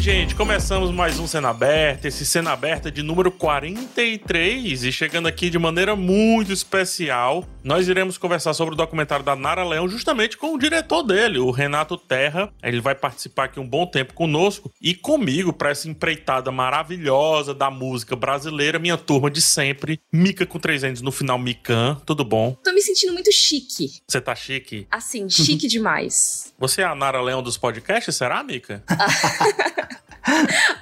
Gente, começamos mais um Cena Aberta, esse Cena Aberta de número 43, e chegando aqui de maneira muito especial, nós iremos conversar sobre o documentário da Nara Leão, justamente com o diretor dele, o Renato Terra. Ele vai participar aqui um bom tempo conosco e comigo para essa empreitada maravilhosa da música brasileira, minha turma de sempre, Mica com 300 no final, Mican, tudo bom? Tô me sentindo muito chique. Você tá chique? Assim, chique demais. Você é a Nara Leão dos podcasts, será, Mica?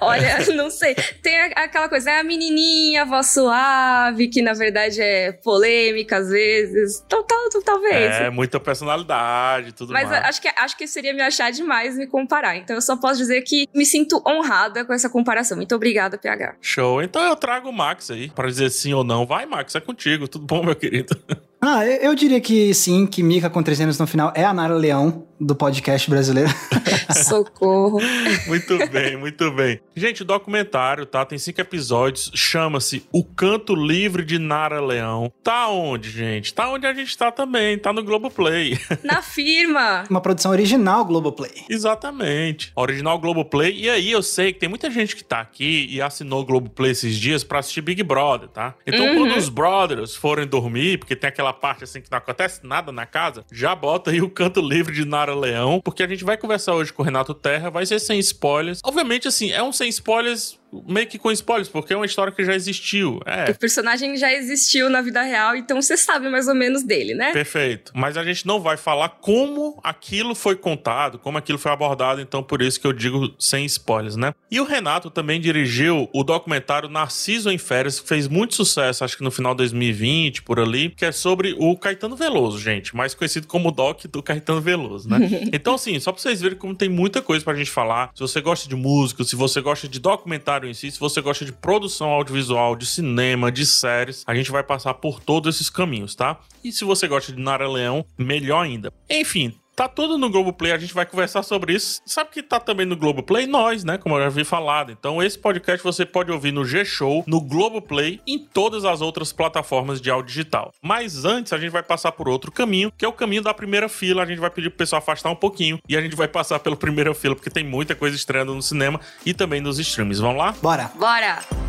Olha, não sei. Tem aquela coisa, é a menininha, a voz suave, que na verdade é polêmica às vezes. Então, tal, talvez. É, muita personalidade, tudo Mas mais. acho que, acho que seria me achar demais me comparar. Então eu só posso dizer que me sinto honrada com essa comparação. Muito obrigada, PH. Show. Então eu trago o Max aí para dizer sim ou não. Vai, Max, é contigo. Tudo bom, meu querido? Ah, eu, eu diria que sim, que Mika com 300 no final é a Nara Leão do podcast brasileiro. Socorro. muito bem, muito bem. Gente, o documentário, tá? Tem cinco episódios. Chama-se O Canto Livre de Nara Leão. Tá onde, gente? Tá onde a gente tá também. Tá no Globoplay. Na firma. Uma produção original Globoplay. Exatamente. Original Globoplay. E aí eu sei que tem muita gente que tá aqui e assinou o Globoplay esses dias pra assistir Big Brother, tá? Então Uhum. quando os brothers forem dormir, porque tem aquela parte assim que não acontece nada na casa, já bota aí o Canto Livre de Nara Leão, porque a gente vai conversar hoje com o Renato Terra, vai ser sem spoilers. Obviamente, assim, é um sem spoilers meio que com spoilers, porque é uma história que já existiu. É. O personagem já existiu na vida real, então você sabe mais ou menos dele, né? Perfeito. Mas a gente não vai falar como aquilo foi contado, como aquilo foi abordado, então por isso que eu digo sem spoilers, né? E o Renato também dirigiu o documentário Narciso em Férias, que fez muito sucesso, acho que no final de 2020, por ali, que é sobre o Caetano Veloso, gente, mais conhecido como Doc do Caetano Veloso, né? então, assim, só pra vocês verem como tem muita coisa pra gente falar. Se você gosta de música, se você gosta de documentário em si, se você gosta de produção audiovisual, de cinema, de séries, a gente vai passar por todos esses caminhos, tá? E se você gosta de Nara Leão, melhor ainda. Enfim, Tá tudo no Globoplay, a gente vai conversar sobre isso. Sabe que tá também no Globoplay? Nós, né? Como eu já vi falado. Então, esse podcast você pode ouvir no G-Show, no Globoplay e em todas as outras plataformas de áudio digital. Mas antes, a gente vai passar por outro caminho, que é o caminho da primeira fila. A gente vai pedir pro pessoal afastar um pouquinho e a gente vai passar pela primeira fila, porque tem muita coisa estreando no cinema e também nos streams. Vamos lá? Bora. Bora!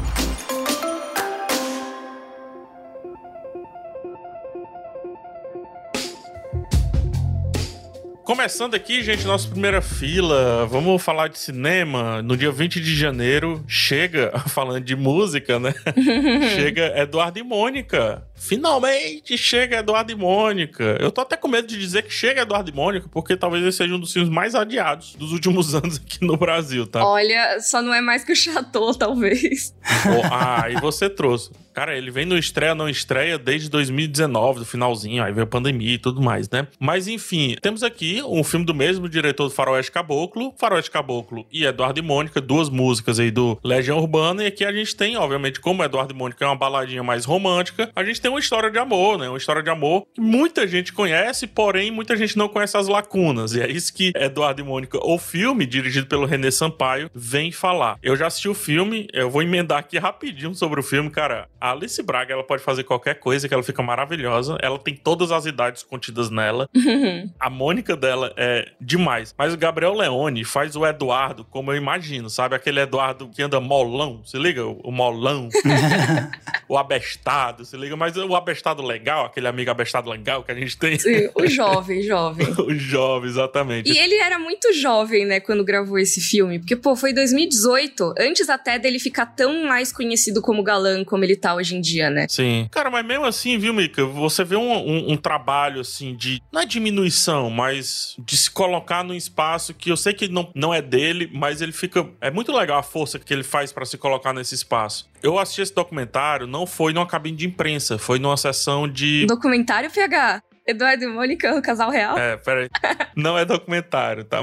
Começando aqui, gente, nossa primeira fila. Vamos falar de cinema. No dia 20 de janeiro, chega, falando de música, né? chega Eduardo e Mônica. Finalmente chega Eduardo e Mônica. Eu tô até com medo de dizer que chega Eduardo e Mônica, porque talvez esse seja um dos filmes mais adiados dos últimos anos aqui no Brasil, tá? Olha, só não é mais que o Chateau, talvez. Oh, ah, e você trouxe. Cara, ele vem no estreia, não estreia desde 2019, do finalzinho, aí veio a pandemia e tudo mais, né? Mas enfim, temos aqui um filme do mesmo diretor do Faroeste Caboclo, Faroeste Caboclo e Eduardo e Mônica, duas músicas aí do Legião Urbana, e aqui a gente tem, obviamente, como Eduardo e Mônica é uma baladinha mais romântica, a gente tem uma história de amor, né? Uma história de amor que muita gente conhece, porém muita gente não conhece as lacunas, e é isso que Eduardo e Mônica, o filme, dirigido pelo René Sampaio, vem falar. Eu já assisti o filme, eu vou emendar aqui rapidinho sobre o filme, cara. A Alice Braga, ela pode fazer qualquer coisa que ela fica maravilhosa. Ela tem todas as idades contidas nela. A Mônica dela é demais. Mas o Gabriel Leone faz o Eduardo como eu imagino, sabe? Aquele Eduardo que anda molão, se liga? O molão. o abestado, se liga? Mas o abestado legal, aquele amigo abestado legal que a gente tem. Sim, o jovem, jovem. o jovem, exatamente. E ele era muito jovem, né, quando gravou esse filme. Porque, pô, foi 2018, antes até dele ficar tão mais conhecido como galã como ele tá hoje em dia, né? Sim. Cara, mas mesmo assim, viu, Mika? Você vê um, um- um trabalho, assim, de. Não é diminuição, mas de se colocar num espaço que eu sei que não, não é dele, mas ele fica. É muito legal a força que ele faz pra se colocar nesse espaço. Eu assisti esse documentário, não foi numa cabine de imprensa, foi numa sessão de. Documentário PH. Eduardo e Mônica, o casal real. É, peraí. Não é documentário, tá?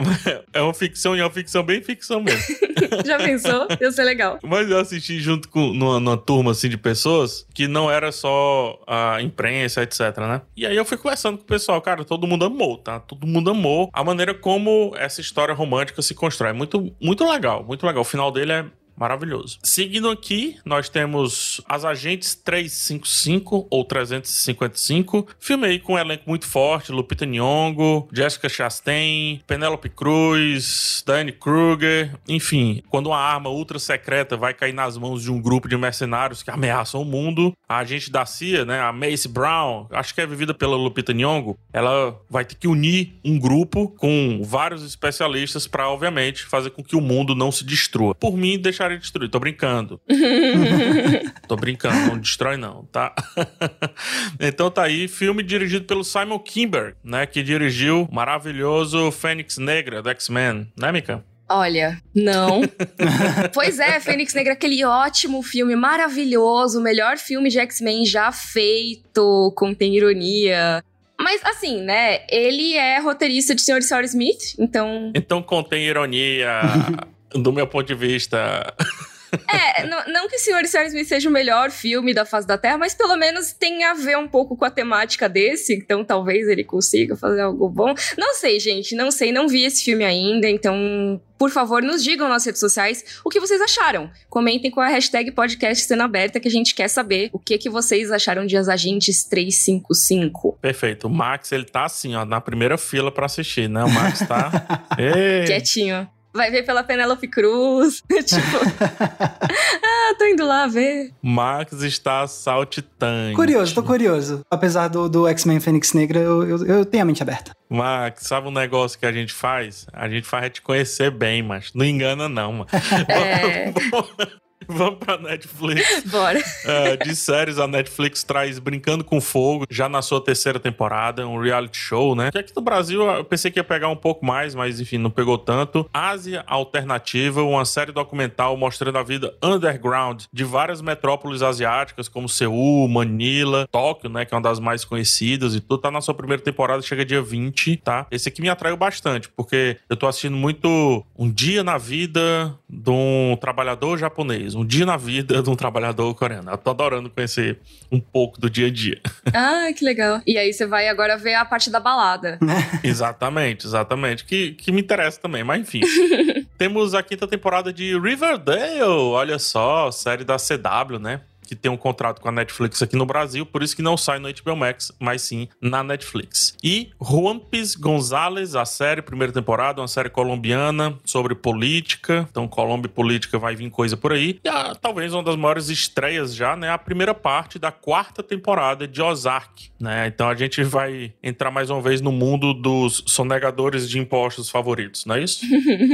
É uma ficção e é uma ficção bem ficção mesmo. Já pensou? Ia ser legal. Mas eu assisti junto com numa, numa turma assim de pessoas que não era só a imprensa, etc, né? E aí eu fui conversando com o pessoal, cara, todo mundo amou, tá? Todo mundo amou a maneira como essa história romântica se constrói. Muito, muito legal, muito legal. O final dele é Maravilhoso. Seguindo aqui, nós temos As Agentes 355 ou 355. Filme aí com um elenco muito forte: Lupita Nyong'o, Jessica Chastain, Penelope Cruz, Diane Kruger. Enfim, quando uma arma ultra secreta vai cair nas mãos de um grupo de mercenários que ameaçam o mundo, a agente da CIA, né, a Mace Brown, acho que é vivida pela Lupita Nyong'o, ela vai ter que unir um grupo com vários especialistas para, obviamente, fazer com que o mundo não se destrua. Por mim, deixaria destruir. Tô brincando. Tô brincando, não destrói não, tá? então tá aí, filme dirigido pelo Simon Kimber, né, que dirigiu o maravilhoso Fênix Negra do X-Men, né, Mika? Olha, não. pois é, Fênix Negra, aquele ótimo filme, maravilhoso, o melhor filme de X-Men já feito, contém ironia. Mas assim, né, ele é roteirista de Sr. e Sr. Smith, então... Então contém ironia, do meu ponto de vista... É, não, não que Senhor e Senhora Smith seja o melhor filme da face da Terra, mas pelo menos tem a ver um pouco com a temática desse, então talvez ele consiga fazer algo bom. Não sei, gente, não sei, não vi esse filme ainda, então por favor, nos digam nas redes sociais o que vocês acharam. Comentem com a hashtag podcast cena aberta que a gente quer saber o que que vocês acharam de As Agentes 355. Perfeito. O Max, ele tá assim, ó, na primeira fila para assistir, né? O Max tá... Quietinho vai ver pela Penélope Cruz. tipo, ah, tô indo lá ver. Max está saltitante. Curioso, tô curioso. Apesar do, do X-Men Fênix Negra, eu, eu, eu, tenho a mente aberta. Max, sabe um negócio que a gente faz? A gente faz te conhecer bem, mas não engana não, mano. É... Vamos pra Netflix. Bora. É, de séries, a Netflix traz Brincando com Fogo, já na sua terceira temporada, um reality show, né? Que aqui no Brasil eu pensei que ia pegar um pouco mais, mas enfim, não pegou tanto. Ásia Alternativa, uma série documental mostrando a vida underground de várias metrópoles asiáticas, como Seul, Manila, Tóquio, né? Que é uma das mais conhecidas e tudo. Tá na sua primeira temporada, chega dia 20, tá? Esse aqui me atraiu bastante, porque eu tô assistindo muito Um Dia na Vida de um Trabalhador Japonês um dia na vida de um trabalhador coreano. Eu tô adorando conhecer um pouco do dia a dia. Ah, que legal. E aí você vai agora ver a parte da balada. exatamente, exatamente. Que, que me interessa também, mas enfim. Temos a quinta temporada de Riverdale. Olha só, série da CW, né? Que tem um contrato com a Netflix aqui no Brasil, por isso que não sai no HBO Max, mas sim na Netflix. E Juanpis Gonzalez, a série, primeira temporada, uma série colombiana sobre política. Então, Colômbia e política vai vir coisa por aí. E a, talvez uma das maiores estreias já, né? A primeira parte da quarta temporada de Ozark, né? Então a gente vai entrar mais uma vez no mundo dos sonegadores de impostos favoritos, não é isso?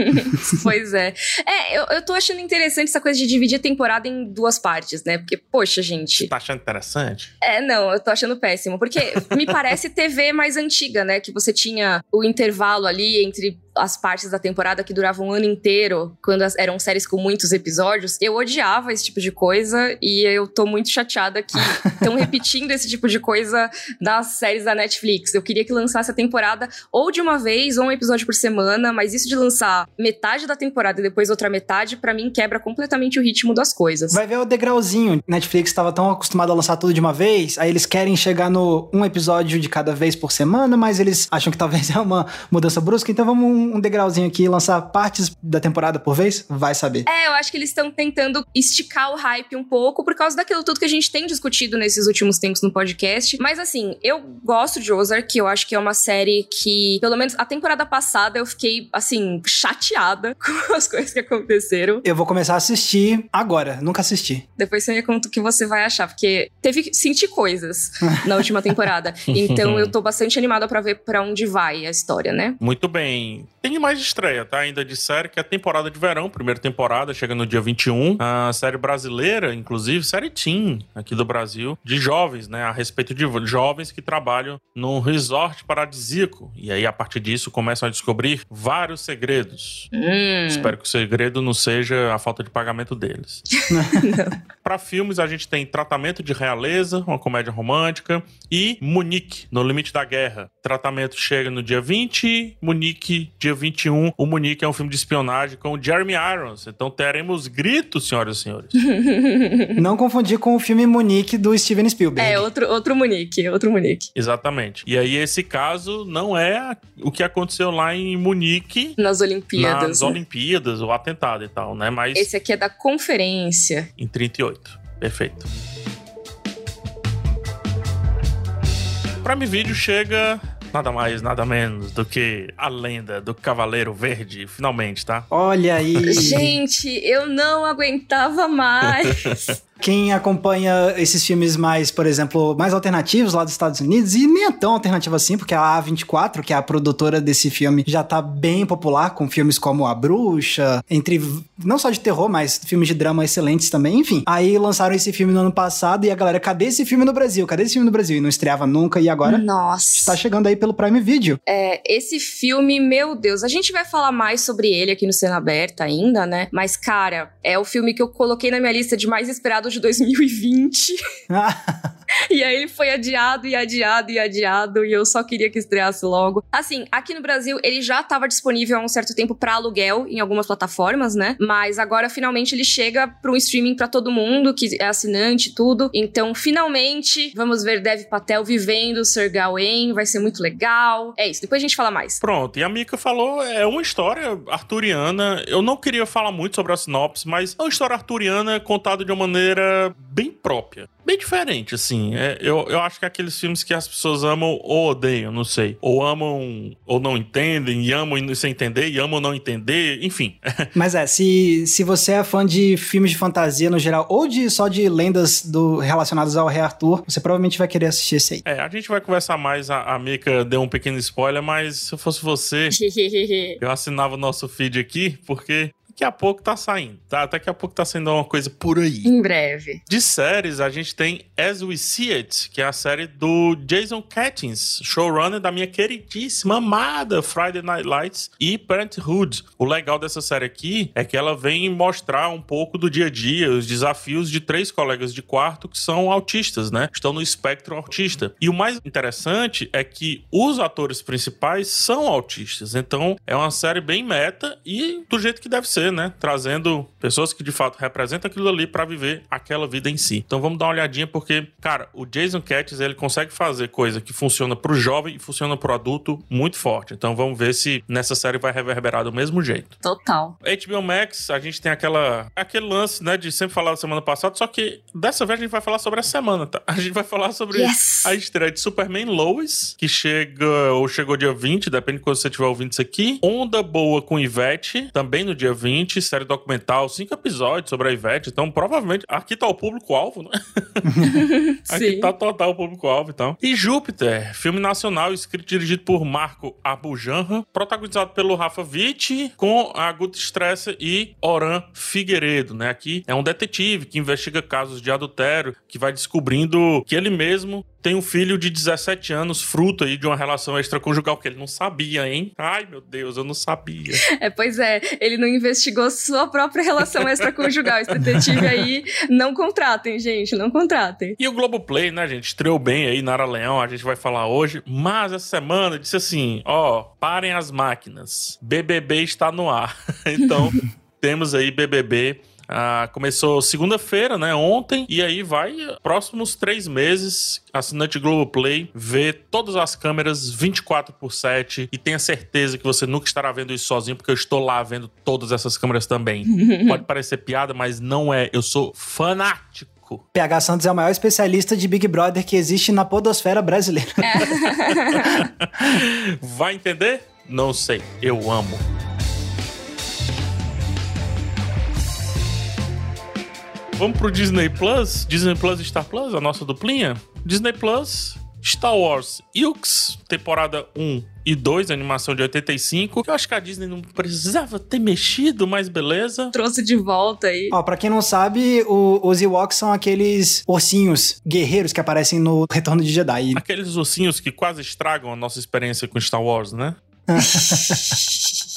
pois é. É, eu, eu tô achando interessante essa coisa de dividir a temporada em duas partes, né? Porque poxa, gente. Você tá achando interessante? É, não, eu tô achando péssimo. Porque me parece TV mais antiga, né? Que você tinha o intervalo ali entre as partes da temporada que duravam um ano inteiro, quando eram séries com muitos episódios, eu odiava esse tipo de coisa e eu tô muito chateada que estão repetindo esse tipo de coisa das séries da Netflix. Eu queria que lançasse a temporada ou de uma vez ou um episódio por semana, mas isso de lançar metade da temporada e depois outra metade, para mim quebra completamente o ritmo das coisas. Vai ver o degrauzinho. Netflix estava tão acostumado a lançar tudo de uma vez, aí eles querem chegar no um episódio de cada vez por semana, mas eles acham que talvez é uma mudança brusca, então vamos um degrauzinho aqui e lançar partes da temporada por vez? Vai saber. É, eu acho que eles estão tentando esticar o hype um pouco por causa daquilo tudo que a gente tem discutido nesses últimos tempos no podcast. Mas assim, eu gosto de Ozark, eu acho que é uma série que, pelo menos a temporada passada, eu fiquei, assim, chateada com as coisas que aconteceram. Eu vou começar a assistir agora, nunca assisti. Depois você me conta o que você vai achar, porque teve que sentir coisas na última temporada. Então eu tô bastante animada para ver para onde vai a história, né? Muito bem. Tem mais estreia, tá? Ainda de série, que é a temporada de verão, primeira temporada, chega no dia 21. A série brasileira, inclusive, série Teen, aqui do Brasil, de jovens, né? A respeito de jovens que trabalham num resort paradisíaco. E aí, a partir disso, começam a descobrir vários segredos. Hum. Espero que o segredo não seja a falta de pagamento deles. Para filmes, a gente tem Tratamento de Realeza, uma comédia romântica, e Munique, No Limite da Guerra. Tratamento chega no dia 20, Munique, dia dia 21, o Munique é um filme de espionagem com o Jeremy Irons. Então teremos gritos, senhoras e senhores. Não confundir com o filme Munique do Steven Spielberg. É, outro, outro Munique, outro Munique. Exatamente. E aí esse caso não é o que aconteceu lá em Munique. Nas Olimpíadas. Nas né? Olimpíadas, o atentado e tal, né? Mas... Esse aqui é da conferência. Em 38. Perfeito. Prime Video chega nada mais, nada menos do que a lenda do Cavaleiro Verde, finalmente, tá? Olha aí. Gente, eu não aguentava mais. Quem acompanha esses filmes mais, por exemplo, mais alternativos lá dos Estados Unidos, e nem é tão alternativo assim, porque a A24, que é a produtora desse filme, já tá bem popular com filmes como A Bruxa, entre não só de terror, mas filmes de drama excelentes também, enfim. Aí lançaram esse filme no ano passado e a galera, cadê esse filme no Brasil? Cadê esse filme no Brasil? E não estreava nunca, e agora Nossa. está chegando aí pelo Prime Video. É, esse filme, meu Deus, a gente vai falar mais sobre ele aqui no Cena Aberta ainda, né? Mas, cara, é o filme que eu coloquei na minha lista de mais esperado de 2020. e aí ele foi adiado e adiado e adiado e eu só queria que estreasse logo. Assim, aqui no Brasil ele já estava disponível há um certo tempo para aluguel em algumas plataformas, né? Mas agora finalmente ele chega para um streaming para todo mundo que é assinante tudo. Então, finalmente, vamos ver Dev Patel vivendo Sir Gawain, vai ser muito legal. É isso, depois a gente fala mais. Pronto, e a Mika falou, é uma história arturiana. Eu não queria falar muito sobre a sinopse, mas é uma história arturiana contada de uma maneira bem própria. Bem diferente, assim. É, eu, eu acho que é aqueles filmes que as pessoas amam ou odeiam, não sei. Ou amam ou não entendem, e amam sem entender, e amam não entender, enfim. Mas é, se, se você é fã de filmes de fantasia no geral, ou de só de lendas do, relacionadas ao Rei Arthur, você provavelmente vai querer assistir esse aí. É, a gente vai conversar mais, a, a Mika deu um pequeno spoiler, mas se eu fosse você, eu assinava o nosso feed aqui, porque Daqui a pouco tá saindo, tá? Daqui a pouco tá saindo uma coisa por aí. Em breve. De séries, a gente tem As We See It, que é a série do Jason Kattins, showrunner da minha queridíssima amada Friday Night Lights e Parenthood. O legal dessa série aqui é que ela vem mostrar um pouco do dia a dia, os desafios de três colegas de quarto que são autistas, né? Estão no espectro autista. E o mais interessante é que os atores principais são autistas. Então, é uma série bem meta e do jeito que deve ser né? Trazendo pessoas que de fato representam aquilo ali para viver aquela vida em si. Então vamos dar uma olhadinha porque, cara, o Jason Katz, ele consegue fazer coisa que funciona pro jovem e funciona pro adulto muito forte. Então vamos ver se nessa série vai reverberar do mesmo jeito. Total. HBO Max, a gente tem aquela aquele lance, né, de sempre falar da semana passada, só que dessa vez a gente vai falar sobre a semana, tá? A gente vai falar sobre yes. a estreia de Superman Lois, que chega ou chegou dia 20, depende de quando você estiver ouvindo isso aqui. Onda Boa com Ivete, também no dia 20 20, série documental, cinco episódios sobre a Ivete. Então, provavelmente, aqui tá o público-alvo, né? aqui tá total o público-alvo, então. E Júpiter, filme nacional, escrito e dirigido por Marco Abujanra, protagonizado pelo Rafa Witt, com a Guta Stresser e Oran Figueiredo, né? Aqui é um detetive que investiga casos de adultério, que vai descobrindo que ele mesmo tem um filho de 17 anos, fruto aí de uma relação extraconjugal que ele não sabia, hein? Ai, meu Deus, eu não sabia. É, pois é, ele não investigou sua própria relação extraconjugal. Esse detetive aí, não contratem, gente, não contratem. E o Globoplay, né, gente, estreou bem aí, Nara Leão, a gente vai falar hoje, mas essa semana disse assim, ó, parem as máquinas, BBB está no ar. então, temos aí BBB ah, começou segunda-feira, né? Ontem. E aí vai próximos três meses. Assinante Globoplay vê todas as câmeras 24 por 7 e tenha certeza que você nunca estará vendo isso sozinho, porque eu estou lá vendo todas essas câmeras também. Pode parecer piada, mas não é. Eu sou fanático PH Santos é o maior especialista de Big Brother que existe na podosfera brasileira. Vai entender? Não sei. Eu amo. Vamos pro Disney Plus? Disney Plus e Star Plus, a nossa duplinha? Disney Plus, Star Wars Ilks, temporada 1 e 2, animação de 85. Eu acho que a Disney não precisava ter mexido, mas beleza. Trouxe de volta aí. Ó, pra quem não sabe, o, os Ewoks são aqueles ursinhos guerreiros que aparecem no Retorno de Jedi. Aqueles ursinhos que quase estragam a nossa experiência com Star Wars, né?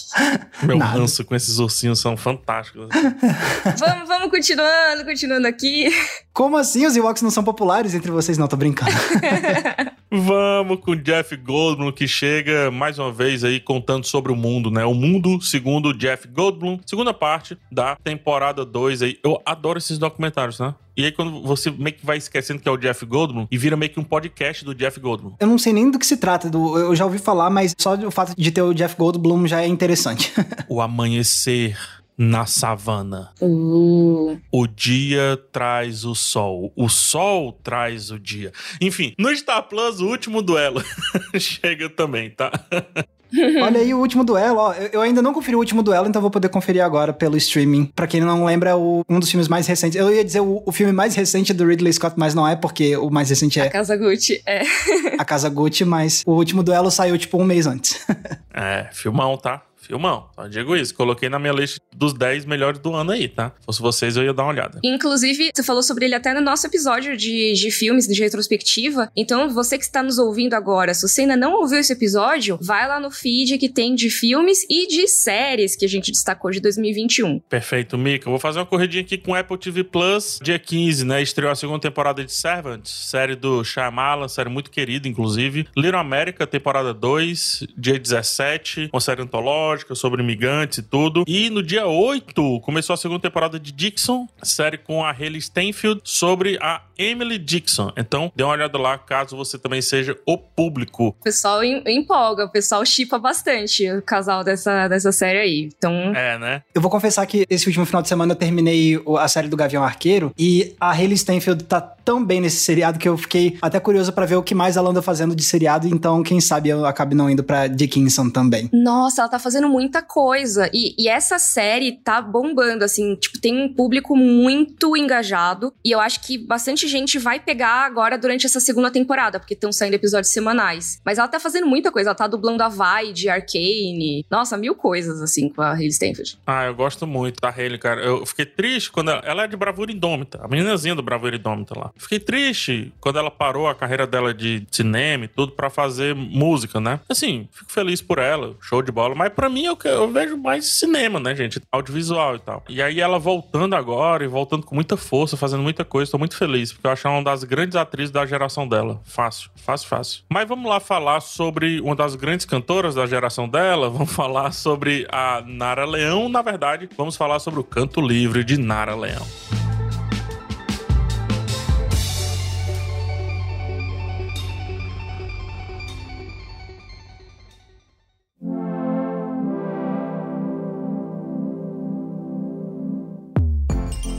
Meu Nada. ranço com esses ursinhos são fantásticos. vamos, vamos continuando, continuando aqui. Como assim os Ewoks não são populares entre vocês? Não, tô brincando. Vamos com Jeff Goldblum, que chega mais uma vez aí contando sobre o mundo, né? O mundo segundo Jeff Goldblum, segunda parte da temporada 2 aí. Eu adoro esses documentários, né? E aí, quando você meio que vai esquecendo que é o Jeff Goldblum, e vira meio que um podcast do Jeff Goldblum. Eu não sei nem do que se trata, do, eu já ouvi falar, mas só o fato de ter o Jeff Goldblum já é interessante. o amanhecer na savana. Uh. O dia traz o sol, o sol traz o dia. Enfim, no Star Plus, o último duelo chega também, tá? Olha aí o último duelo, ó. Eu ainda não conferi o último duelo, então vou poder conferir agora pelo streaming. Pra quem não lembra, é o, um dos filmes mais recentes. Eu ia dizer o, o, filme mais recente do Ridley Scott, mas não é, porque o mais recente é. A Casa Gucci, é. A Casa Gucci, mas o último duelo saiu tipo um mês antes. é, filmão, tá? Filmão, só digo isso. Coloquei na minha lista dos 10 melhores do ano aí, tá? Se fosse vocês, eu ia dar uma olhada. Inclusive, você falou sobre ele até no nosso episódio de, de filmes, de retrospectiva. Então, você que está nos ouvindo agora, se você ainda não ouviu esse episódio, vai lá no feed que tem de filmes e de séries que a gente destacou de 2021. Perfeito, Mika. Vou fazer uma corridinha aqui com Apple TV Plus. Dia 15, né? Estreou a segunda temporada de Servant, série do Shyamalan, série muito querida, inclusive. Little America, temporada 2, dia 17, uma série antológica sobre imigrantes e tudo. E no dia 8 começou a segunda temporada de Dixon, série com a Haley Steinfeld sobre a Emily Dixon. Então, dê uma olhada lá caso você também seja o público. O pessoal empolga, o pessoal chipa bastante o casal dessa, dessa série aí. Então. É, né? Eu vou confessar que esse último final de semana eu terminei a série do Gavião Arqueiro e a Haley Steinfeld tá tão bem nesse seriado que eu fiquei até curioso para ver o que mais ela anda fazendo de seriado. Então, quem sabe eu acabe não indo pra Dickinson também. Nossa, ela tá fazendo muita coisa. E, e essa série tá bombando, assim. Tipo, tem um público muito engajado. E eu acho que bastante gente vai pegar agora durante essa segunda temporada, porque estão saindo episódios semanais. Mas ela tá fazendo muita coisa. Ela tá dublando a Vi de Arcane. Nossa, mil coisas, assim, com a Hayley Stanford. Ah, eu gosto muito da Hayley, cara. Eu fiquei triste quando ela, ela é de Bravura Indômita. A meninazinha do Bravura Indômita lá. Fiquei triste quando ela parou a carreira dela de cinema e tudo para fazer música, né? Assim, fico feliz por ela. Show de bola. Mas para mim, eu, eu vejo mais cinema, né, gente? Audiovisual e tal. E aí ela voltando agora e voltando com muita força, fazendo muita coisa. Tô muito feliz porque eu acho ela uma das grandes atrizes da geração dela. Fácil, fácil, fácil. Mas vamos lá falar sobre uma das grandes cantoras da geração dela. Vamos falar sobre a Nara Leão. Na verdade, vamos falar sobre o canto livre de Nara Leão.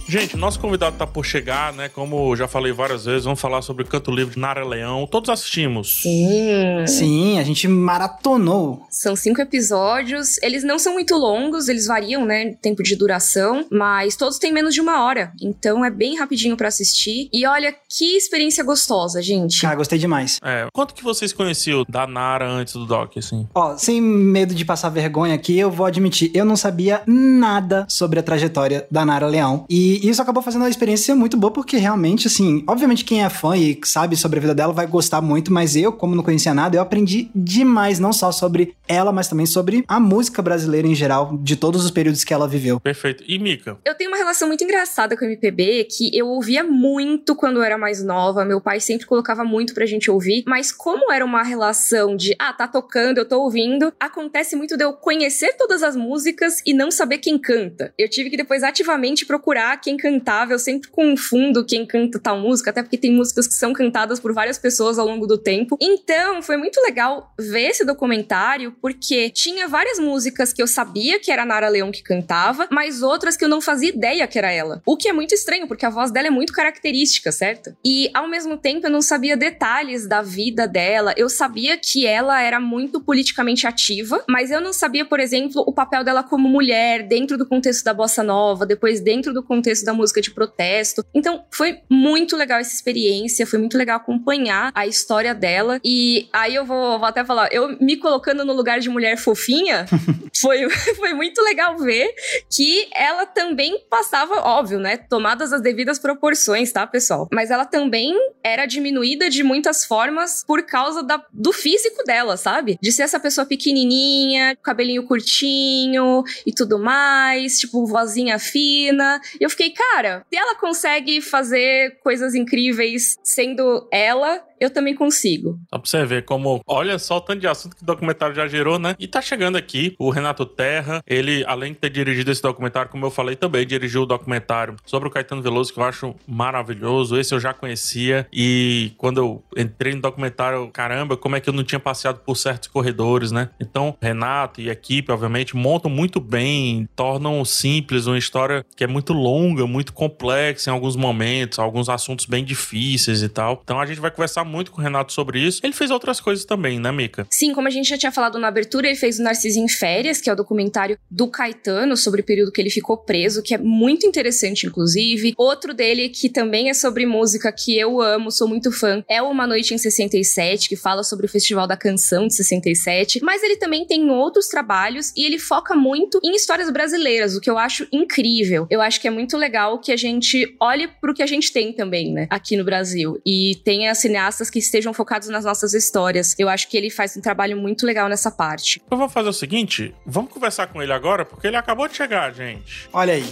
Gente, nosso convidado tá por chegar, né? Como já falei várias vezes, vamos falar sobre o Canto Livre de Nara Leão. Todos assistimos. Sim. Sim, a gente maratonou. São cinco episódios. Eles não são muito longos, eles variam, né? Tempo de duração, mas todos têm menos de uma hora. Então é bem rapidinho para assistir. E olha que experiência gostosa, gente. Ah, gostei demais. É. Quanto que vocês conheciam da Nara antes do Doc, assim? Ó, sem medo de passar vergonha aqui, eu vou admitir, eu não sabia nada sobre a trajetória da Nara Leão. E e isso acabou fazendo a experiência muito boa, porque realmente, assim, obviamente quem é fã e sabe sobre a vida dela vai gostar muito, mas eu, como não conhecia nada, eu aprendi demais, não só sobre ela, mas também sobre a música brasileira em geral, de todos os períodos que ela viveu. Perfeito. E Mika? Eu tenho uma relação muito engraçada com o MPB, que eu ouvia muito quando eu era mais nova, meu pai sempre colocava muito pra gente ouvir, mas como era uma relação de, ah, tá tocando, eu tô ouvindo, acontece muito de eu conhecer todas as músicas e não saber quem canta. Eu tive que depois ativamente procurar quem cantava, eu sempre confundo quem canta tal música, até porque tem músicas que são cantadas por várias pessoas ao longo do tempo. Então, foi muito legal ver esse documentário, porque tinha várias músicas que eu sabia que era a Nara Leão que cantava, mas outras que eu não fazia ideia que era ela. O que é muito estranho, porque a voz dela é muito característica, certo? E ao mesmo tempo eu não sabia detalhes da vida dela. Eu sabia que ela era muito politicamente ativa, mas eu não sabia, por exemplo, o papel dela como mulher dentro do contexto da bossa nova, depois dentro do contexto contexto da música de protesto. Então, foi muito legal essa experiência, foi muito legal acompanhar a história dela. E aí eu vou, vou até falar, eu me colocando no lugar de mulher fofinha, foi, foi muito legal ver que ela também passava, óbvio, né? Tomadas as devidas proporções, tá, pessoal? Mas ela também era diminuída de muitas formas por causa da, do físico dela, sabe? De ser essa pessoa pequenininha, cabelinho curtinho e tudo mais, tipo, vozinha fina. E eu fiquei, cara, se ela consegue fazer coisas incríveis sendo ela, eu também consigo. Só pra você ver como, olha só o tanto de assunto que o documentário já gerou, né? E tá chegando aqui o Renato Terra, ele, além de ter dirigido esse documentário, como eu falei, também dirigiu o documentário sobre o Caetano Veloso, que eu acho maravilhoso. Esse eu já conhecia e quando eu entrei no documentário, caramba, como é que eu não tinha passeado por certos corredores, né? Então, Renato e a equipe, obviamente, montam muito bem, tornam simples uma história que é muito longa, muito complexa em alguns momentos, alguns assuntos bem difíceis e tal. Então a gente vai conversar muito com o Renato sobre isso. Ele fez outras coisas também, né, Mica? Sim, como a gente já tinha falado na abertura, ele fez o Narciso em Férias, que é o documentário do Caetano sobre o período que ele ficou preso, que é muito interessante, inclusive. Outro dele, que também é sobre música, que eu amo, sou muito fã, é Uma Noite em 67, que fala sobre o Festival da Canção de 67. Mas ele também tem outros trabalhos e ele foca muito em histórias brasileiras, o que eu acho incrível. Eu acho que é muito legal que a gente olhe pro que a gente tem também, né, aqui no Brasil. E tenha cineastas que estejam focados nas nossas histórias. Eu acho que ele faz um trabalho muito legal nessa parte. Eu vou fazer o seguinte: vamos conversar com ele agora, porque ele acabou de chegar, gente. Olha aí.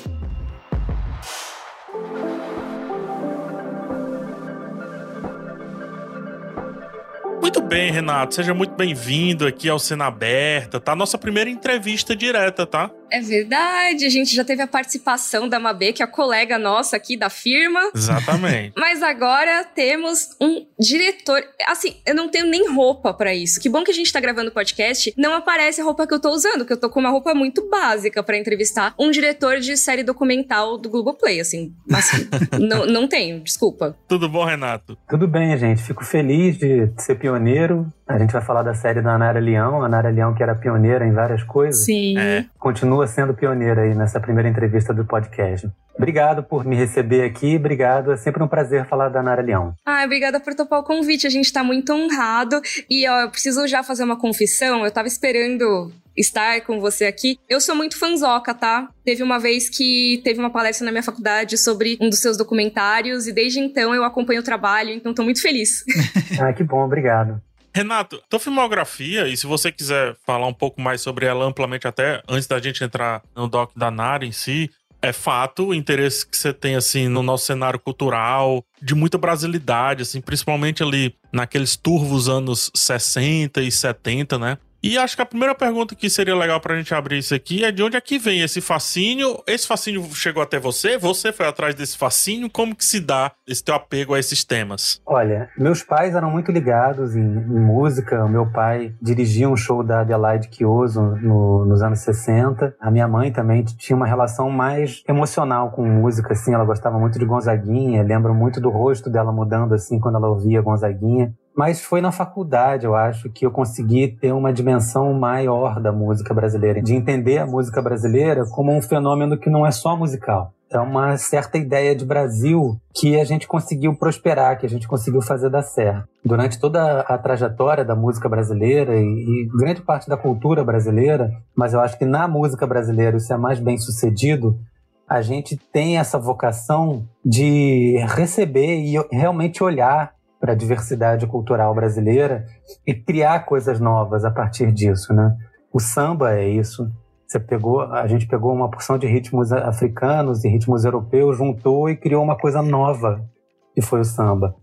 Muito bem, Renato. Seja muito bem-vindo aqui ao Cena Aberta, tá? Nossa primeira entrevista direta, tá? É verdade, a gente já teve a participação da Mabê, que é a colega nossa aqui da firma. Exatamente. Mas agora temos um diretor. Assim, eu não tenho nem roupa para isso. Que bom que a gente tá gravando o podcast. Não aparece a roupa que eu tô usando, que eu tô com uma roupa muito básica para entrevistar um diretor de série documental do Globoplay, assim. Assim, não, não tenho, desculpa. Tudo bom, Renato? Tudo bem, gente. Fico feliz de ser pioneiro. A gente vai falar da série da Nara Leão. A Nara Leão que era pioneira em várias coisas. Sim. É. Continua sendo pioneira aí nessa primeira entrevista do podcast. Obrigado por me receber aqui. Obrigado. É sempre um prazer falar da Nara Leão. Ah, obrigada por topar o convite. A gente tá muito honrado. E ó, eu preciso já fazer uma confissão. Eu tava esperando estar com você aqui. Eu sou muito fanzoca, tá? Teve uma vez que teve uma palestra na minha faculdade sobre um dos seus documentários e desde então eu acompanho o trabalho, então tô muito feliz. ah, que bom, obrigado. Renato, tua filmografia, e se você quiser falar um pouco mais sobre ela amplamente até antes da gente entrar no doc da Nara em si, é fato o interesse que você tem assim no nosso cenário cultural, de muita brasilidade, assim, principalmente ali naqueles turvos anos 60 e 70, né? E acho que a primeira pergunta que seria legal pra gente abrir isso aqui é de onde é que vem esse fascínio? Esse fascínio chegou até você? Você foi atrás desse fascínio? Como que se dá esse teu apego a esses temas? Olha, meus pais eram muito ligados em, em música. O meu pai dirigia um show da Adelaide Chioso no, nos anos 60. A minha mãe também tinha uma relação mais emocional com música, assim. Ela gostava muito de Gonzaguinha. Lembro muito do rosto dela mudando, assim, quando ela ouvia Gonzaguinha. Mas foi na faculdade, eu acho, que eu consegui ter uma dimensão maior da música brasileira, de entender a música brasileira como um fenômeno que não é só musical. É uma certa ideia de Brasil que a gente conseguiu prosperar, que a gente conseguiu fazer dar certo. Durante toda a trajetória da música brasileira e, e grande parte da cultura brasileira, mas eu acho que na música brasileira isso é mais bem sucedido, a gente tem essa vocação de receber e realmente olhar para a diversidade cultural brasileira e criar coisas novas a partir disso, né? O samba é isso. Você pegou, a gente pegou uma porção de ritmos africanos e ritmos europeus, juntou e criou uma coisa nova, que foi o samba.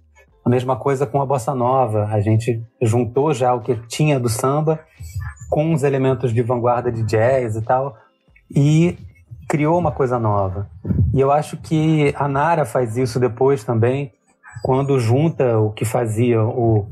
A mesma coisa com a bossa nova, a gente juntou já o que tinha do samba com os elementos de vanguarda de jazz e tal e criou uma coisa nova. E eu acho que a Nara faz isso depois também quando junta o que fazia o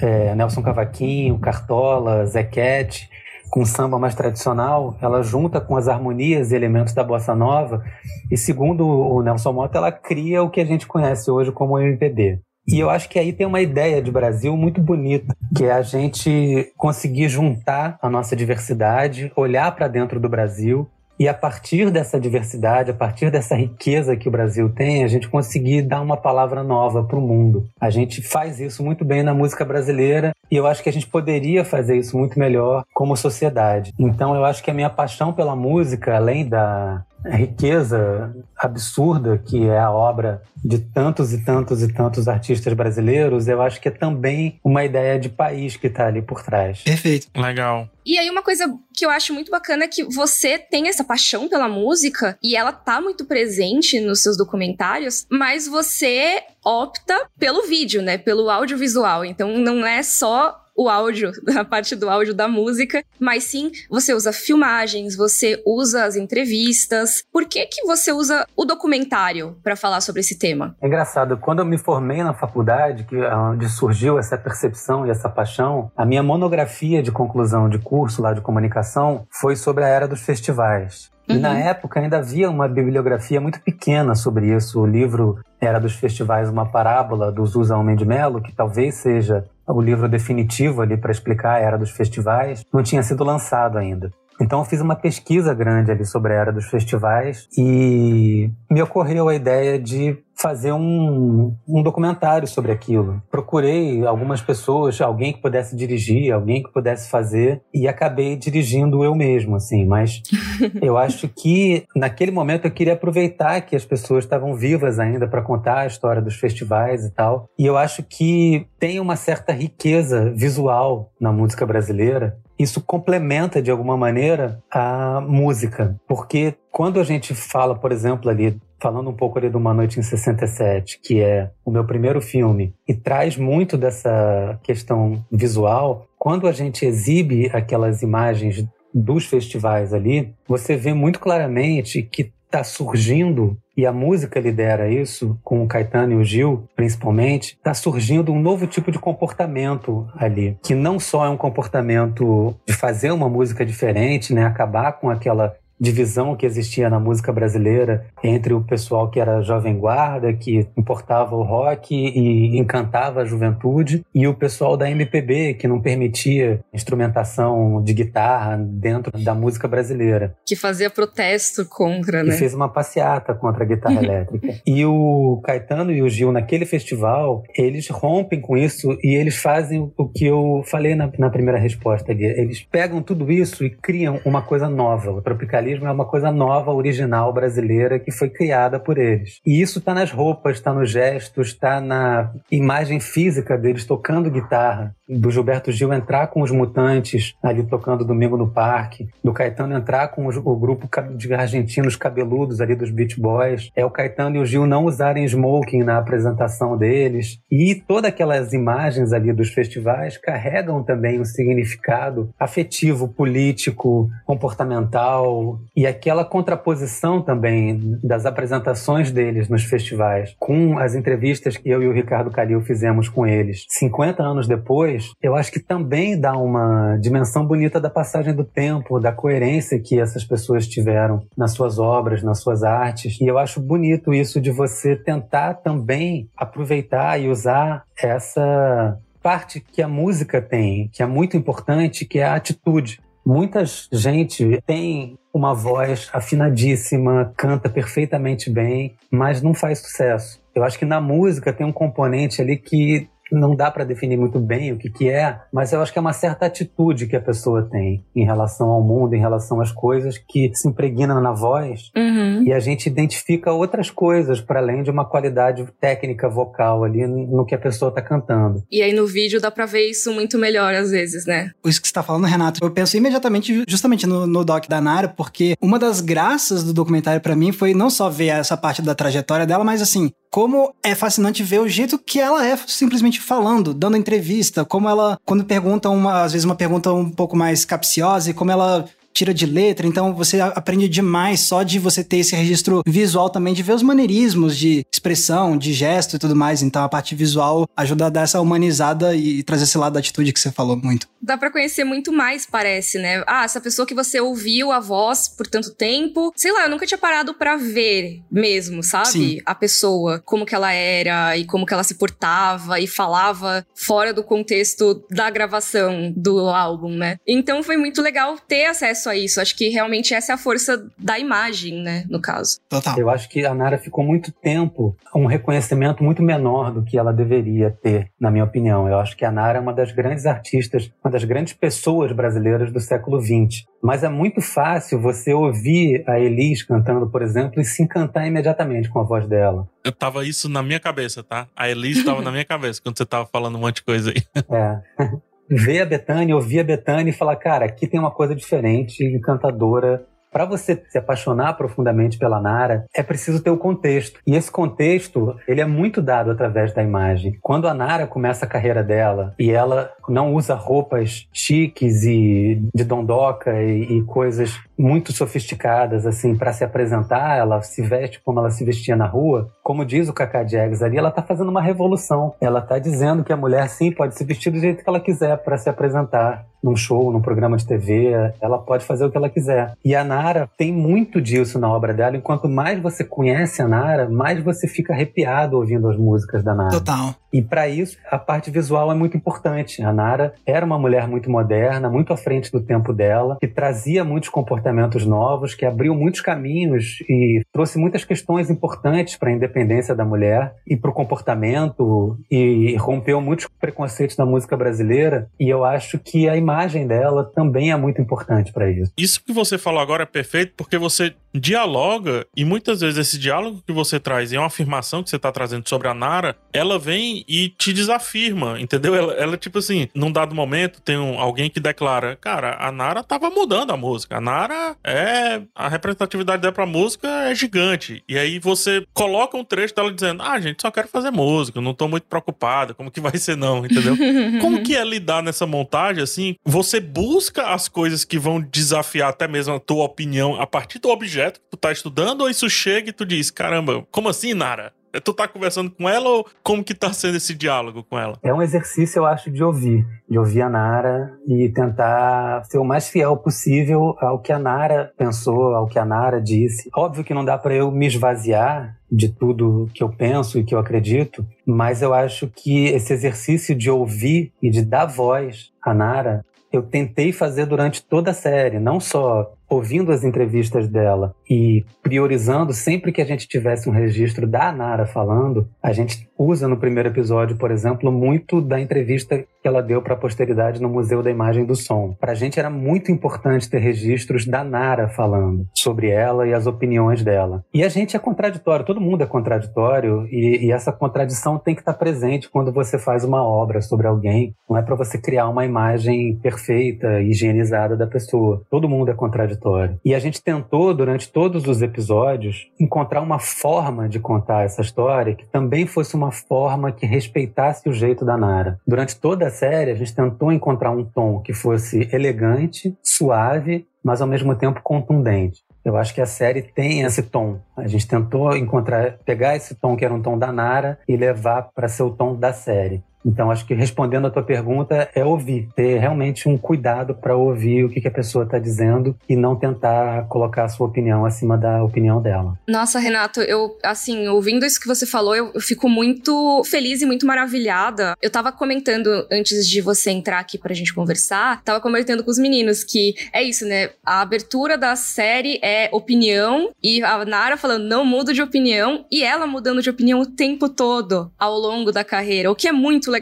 é, Nelson Cavaquinho, Cartola, Zequete, com samba mais tradicional, ela junta com as harmonias e elementos da bossa nova, e segundo o Nelson Mota, ela cria o que a gente conhece hoje como MPB. E eu acho que aí tem uma ideia de Brasil muito bonita, que é a gente conseguir juntar a nossa diversidade, olhar para dentro do Brasil e a partir dessa diversidade, a partir dessa riqueza que o Brasil tem, a gente conseguir dar uma palavra nova para o mundo. A gente faz isso muito bem na música brasileira e eu acho que a gente poderia fazer isso muito melhor como sociedade. Então eu acho que a minha paixão pela música, além da riqueza absurda que é a obra de tantos e tantos e tantos artistas brasileiros, eu acho que é também uma ideia de país que está ali por trás. Perfeito. Legal. E aí, uma coisa que eu acho muito bacana é que você tem essa paixão pela música e ela tá muito presente nos seus documentários, mas você opta pelo vídeo, né? Pelo audiovisual. Então, não é só o áudio, a parte do áudio da música, mas sim você usa filmagens, você usa as entrevistas. Por que que você usa o documentário para falar sobre esse tema? É engraçado, quando eu me formei na faculdade, que onde surgiu essa percepção e essa paixão, a minha monografia de conclusão de curso lá de comunicação foi sobre a era dos festivais. E uhum. na época ainda havia uma bibliografia muito pequena sobre isso. O livro era dos festivais Uma Parábola, do Zusa Homem de Melo, que talvez seja o livro definitivo ali para explicar a era dos festivais, não tinha sido lançado ainda. Então eu fiz uma pesquisa grande ali sobre a era dos festivais e me ocorreu a ideia de fazer um, um documentário sobre aquilo. Procurei algumas pessoas, alguém que pudesse dirigir, alguém que pudesse fazer e acabei dirigindo eu mesmo, assim. Mas eu acho que naquele momento eu queria aproveitar que as pessoas estavam vivas ainda para contar a história dos festivais e tal. E eu acho que tem uma certa riqueza visual na música brasileira isso complementa de alguma maneira a música, porque quando a gente fala, por exemplo, ali falando um pouco ali de Uma Noite em 67, que é o meu primeiro filme, e traz muito dessa questão visual, quando a gente exibe aquelas imagens dos festivais ali, você vê muito claramente que está surgindo, e a música lidera isso, com o Caetano e o Gil, principalmente, está surgindo um novo tipo de comportamento ali, que não só é um comportamento de fazer uma música diferente, né, acabar com aquela divisão que existia na música brasileira entre o pessoal que era jovem guarda, que importava o rock e encantava a juventude, e o pessoal da MPB, que não permitia instrumentação de guitarra dentro da música brasileira. Que fazia protesto contra, né? E fez uma passeata contra a guitarra elétrica. E o Caetano e o Gil, naquele festival, eles rompem com isso e eles fazem o que eu falei na, na primeira resposta ali. Eles pegam tudo isso e criam uma coisa nova. O tropicalismo é uma coisa nova, original, brasileira, que foi criada por eles. E isso está nas roupas, está nos gestos, está na imagem física deles tocando guitarra. Do Gilberto Gil entrar com os Mutantes ali tocando Domingo no Parque. Do Caetano entrar com o grupo de argentinos cabeludos ali dos Beach Boys. É o Caetano e o Gil não usarem smoking na apresentação deles. E todas aquelas imagens ali dos festivais carregam também um significado afetivo, político, comportamental, e aquela contraposição também das apresentações deles nos festivais com as entrevistas que eu e o Ricardo Calil fizemos com eles 50 anos depois, eu acho que também dá uma dimensão bonita da passagem do tempo, da coerência que essas pessoas tiveram nas suas obras, nas suas artes. E eu acho bonito isso de você tentar também aproveitar e usar essa parte que a música tem, que é muito importante, que é a atitude. Muita gente tem uma voz afinadíssima, canta perfeitamente bem, mas não faz sucesso. Eu acho que na música tem um componente ali que não dá para definir muito bem o que, que é, mas eu acho que é uma certa atitude que a pessoa tem em relação ao mundo, em relação às coisas, que se impregna na voz uhum. e a gente identifica outras coisas para além de uma qualidade técnica vocal ali no que a pessoa está cantando. E aí no vídeo dá para ver isso muito melhor às vezes, né? Isso que você está falando, Renato, eu penso imediatamente justamente no, no doc da Nara, porque uma das graças do documentário para mim foi não só ver essa parte da trajetória dela, mas assim, como é fascinante ver o jeito que ela é simplesmente falando, dando entrevista, como ela, quando pergunta uma, às vezes uma pergunta um pouco mais capciosa e como ela tira de letra, então você aprende demais só de você ter esse registro visual também, de ver os maneirismos de expressão, de gesto e tudo mais. Então a parte visual ajuda a dar essa humanizada e trazer esse lado da atitude que você falou muito. Dá para conhecer muito mais, parece, né? Ah, essa pessoa que você ouviu a voz por tanto tempo, sei lá, eu nunca tinha parado para ver mesmo, sabe? Sim. A pessoa, como que ela era e como que ela se portava e falava fora do contexto da gravação do álbum, né? Então foi muito legal ter acesso só isso. Acho que realmente essa é a força da imagem, né? No caso. Total. Eu acho que a Nara ficou muito tempo um reconhecimento muito menor do que ela deveria ter, na minha opinião. Eu acho que a Nara é uma das grandes artistas, uma das grandes pessoas brasileiras do século XX. Mas é muito fácil você ouvir a Elis cantando, por exemplo, e se encantar imediatamente com a voz dela. Eu tava isso na minha cabeça, tá? A Elis tava na minha cabeça quando você tava falando um monte de coisa aí. É. Ver a Betânia, ouvir a Betânia e falar, cara, aqui tem uma coisa diferente, encantadora, para você se apaixonar profundamente pela Nara, é preciso ter o contexto. E esse contexto, ele é muito dado através da imagem. Quando a Nara começa a carreira dela e ela não usa roupas chiques e de dondoca e, e coisas muito sofisticadas assim para se apresentar, ela se veste como ela se vestia na rua. Como diz o Kaká Jags ali, ela tá fazendo uma revolução. Ela tá dizendo que a mulher sim pode se vestir do jeito que ela quiser para se apresentar num show, num programa de TV, ela pode fazer o que ela quiser. E a Nara tem muito disso na obra dela. Enquanto mais você conhece a Nara, mais você fica arrepiado ouvindo as músicas da Nara. Total. E para isso, a parte visual é muito importante. A Nara era uma mulher muito moderna, muito à frente do tempo dela, que trazia muitos comportamentos novos, que abriu muitos caminhos e trouxe muitas questões importantes para a independência da mulher e para o comportamento e rompeu muitos preconceitos da música brasileira. E eu acho que a imagem dela também é muito importante para isso. Isso que você falou agora é perfeito porque você dialoga e muitas vezes esse diálogo que você traz e é uma afirmação que você está trazendo sobre a Nara, ela vem e te desafirma, entendeu? Ela, ela tipo assim, num dado momento tem um, alguém que declara, cara, a Nara tava mudando a música. A Nara é a representatividade dela pra música é gigante. E aí você coloca um trecho dela dizendo: "Ah, gente, só quero fazer música, não tô muito preocupada, como que vai ser não", entendeu? como que é lidar nessa montagem assim? Você busca as coisas que vão desafiar até mesmo a tua opinião a partir do objeto que tu tá estudando ou isso chega e tu diz: "Caramba, como assim, Nara?" Tu tá conversando com ela ou como que tá sendo esse diálogo com ela? É um exercício, eu acho, de ouvir. De ouvir a Nara e tentar ser o mais fiel possível ao que a Nara pensou, ao que a Nara disse. Óbvio que não dá para eu me esvaziar de tudo que eu penso e que eu acredito, mas eu acho que esse exercício de ouvir e de dar voz à Nara, eu tentei fazer durante toda a série, não só ouvindo as entrevistas dela e priorizando sempre que a gente tivesse um registro da Nara falando, a gente usa no primeiro episódio, por exemplo, muito da entrevista que ela deu para a posteridade no Museu da Imagem do Som. Para a gente era muito importante ter registros da Nara falando sobre ela e as opiniões dela. E a gente é contraditório, todo mundo é contraditório e, e essa contradição tem que estar presente quando você faz uma obra sobre alguém. Não é para você criar uma imagem perfeita, higienizada da pessoa. Todo mundo é contraditório. E a gente tentou, durante todos os episódios, encontrar uma forma de contar essa história que também fosse uma forma que respeitasse o jeito da Nara. Durante toda a série, a gente tentou encontrar um tom que fosse elegante, suave, mas ao mesmo tempo contundente. Eu acho que a série tem esse tom. A gente tentou encontrar, pegar esse tom que era um tom da Nara e levar para ser o tom da série. Então, acho que respondendo a tua pergunta é ouvir, ter realmente um cuidado para ouvir o que, que a pessoa está dizendo e não tentar colocar a sua opinião acima da opinião dela. Nossa, Renato, eu, assim, ouvindo isso que você falou, eu, eu fico muito feliz e muito maravilhada. Eu tava comentando antes de você entrar aqui pra gente conversar, tava comentando com os meninos que é isso, né? A abertura da série é opinião e a Nara falando não mudo de opinião e ela mudando de opinião o tempo todo ao longo da carreira, o que é muito legal.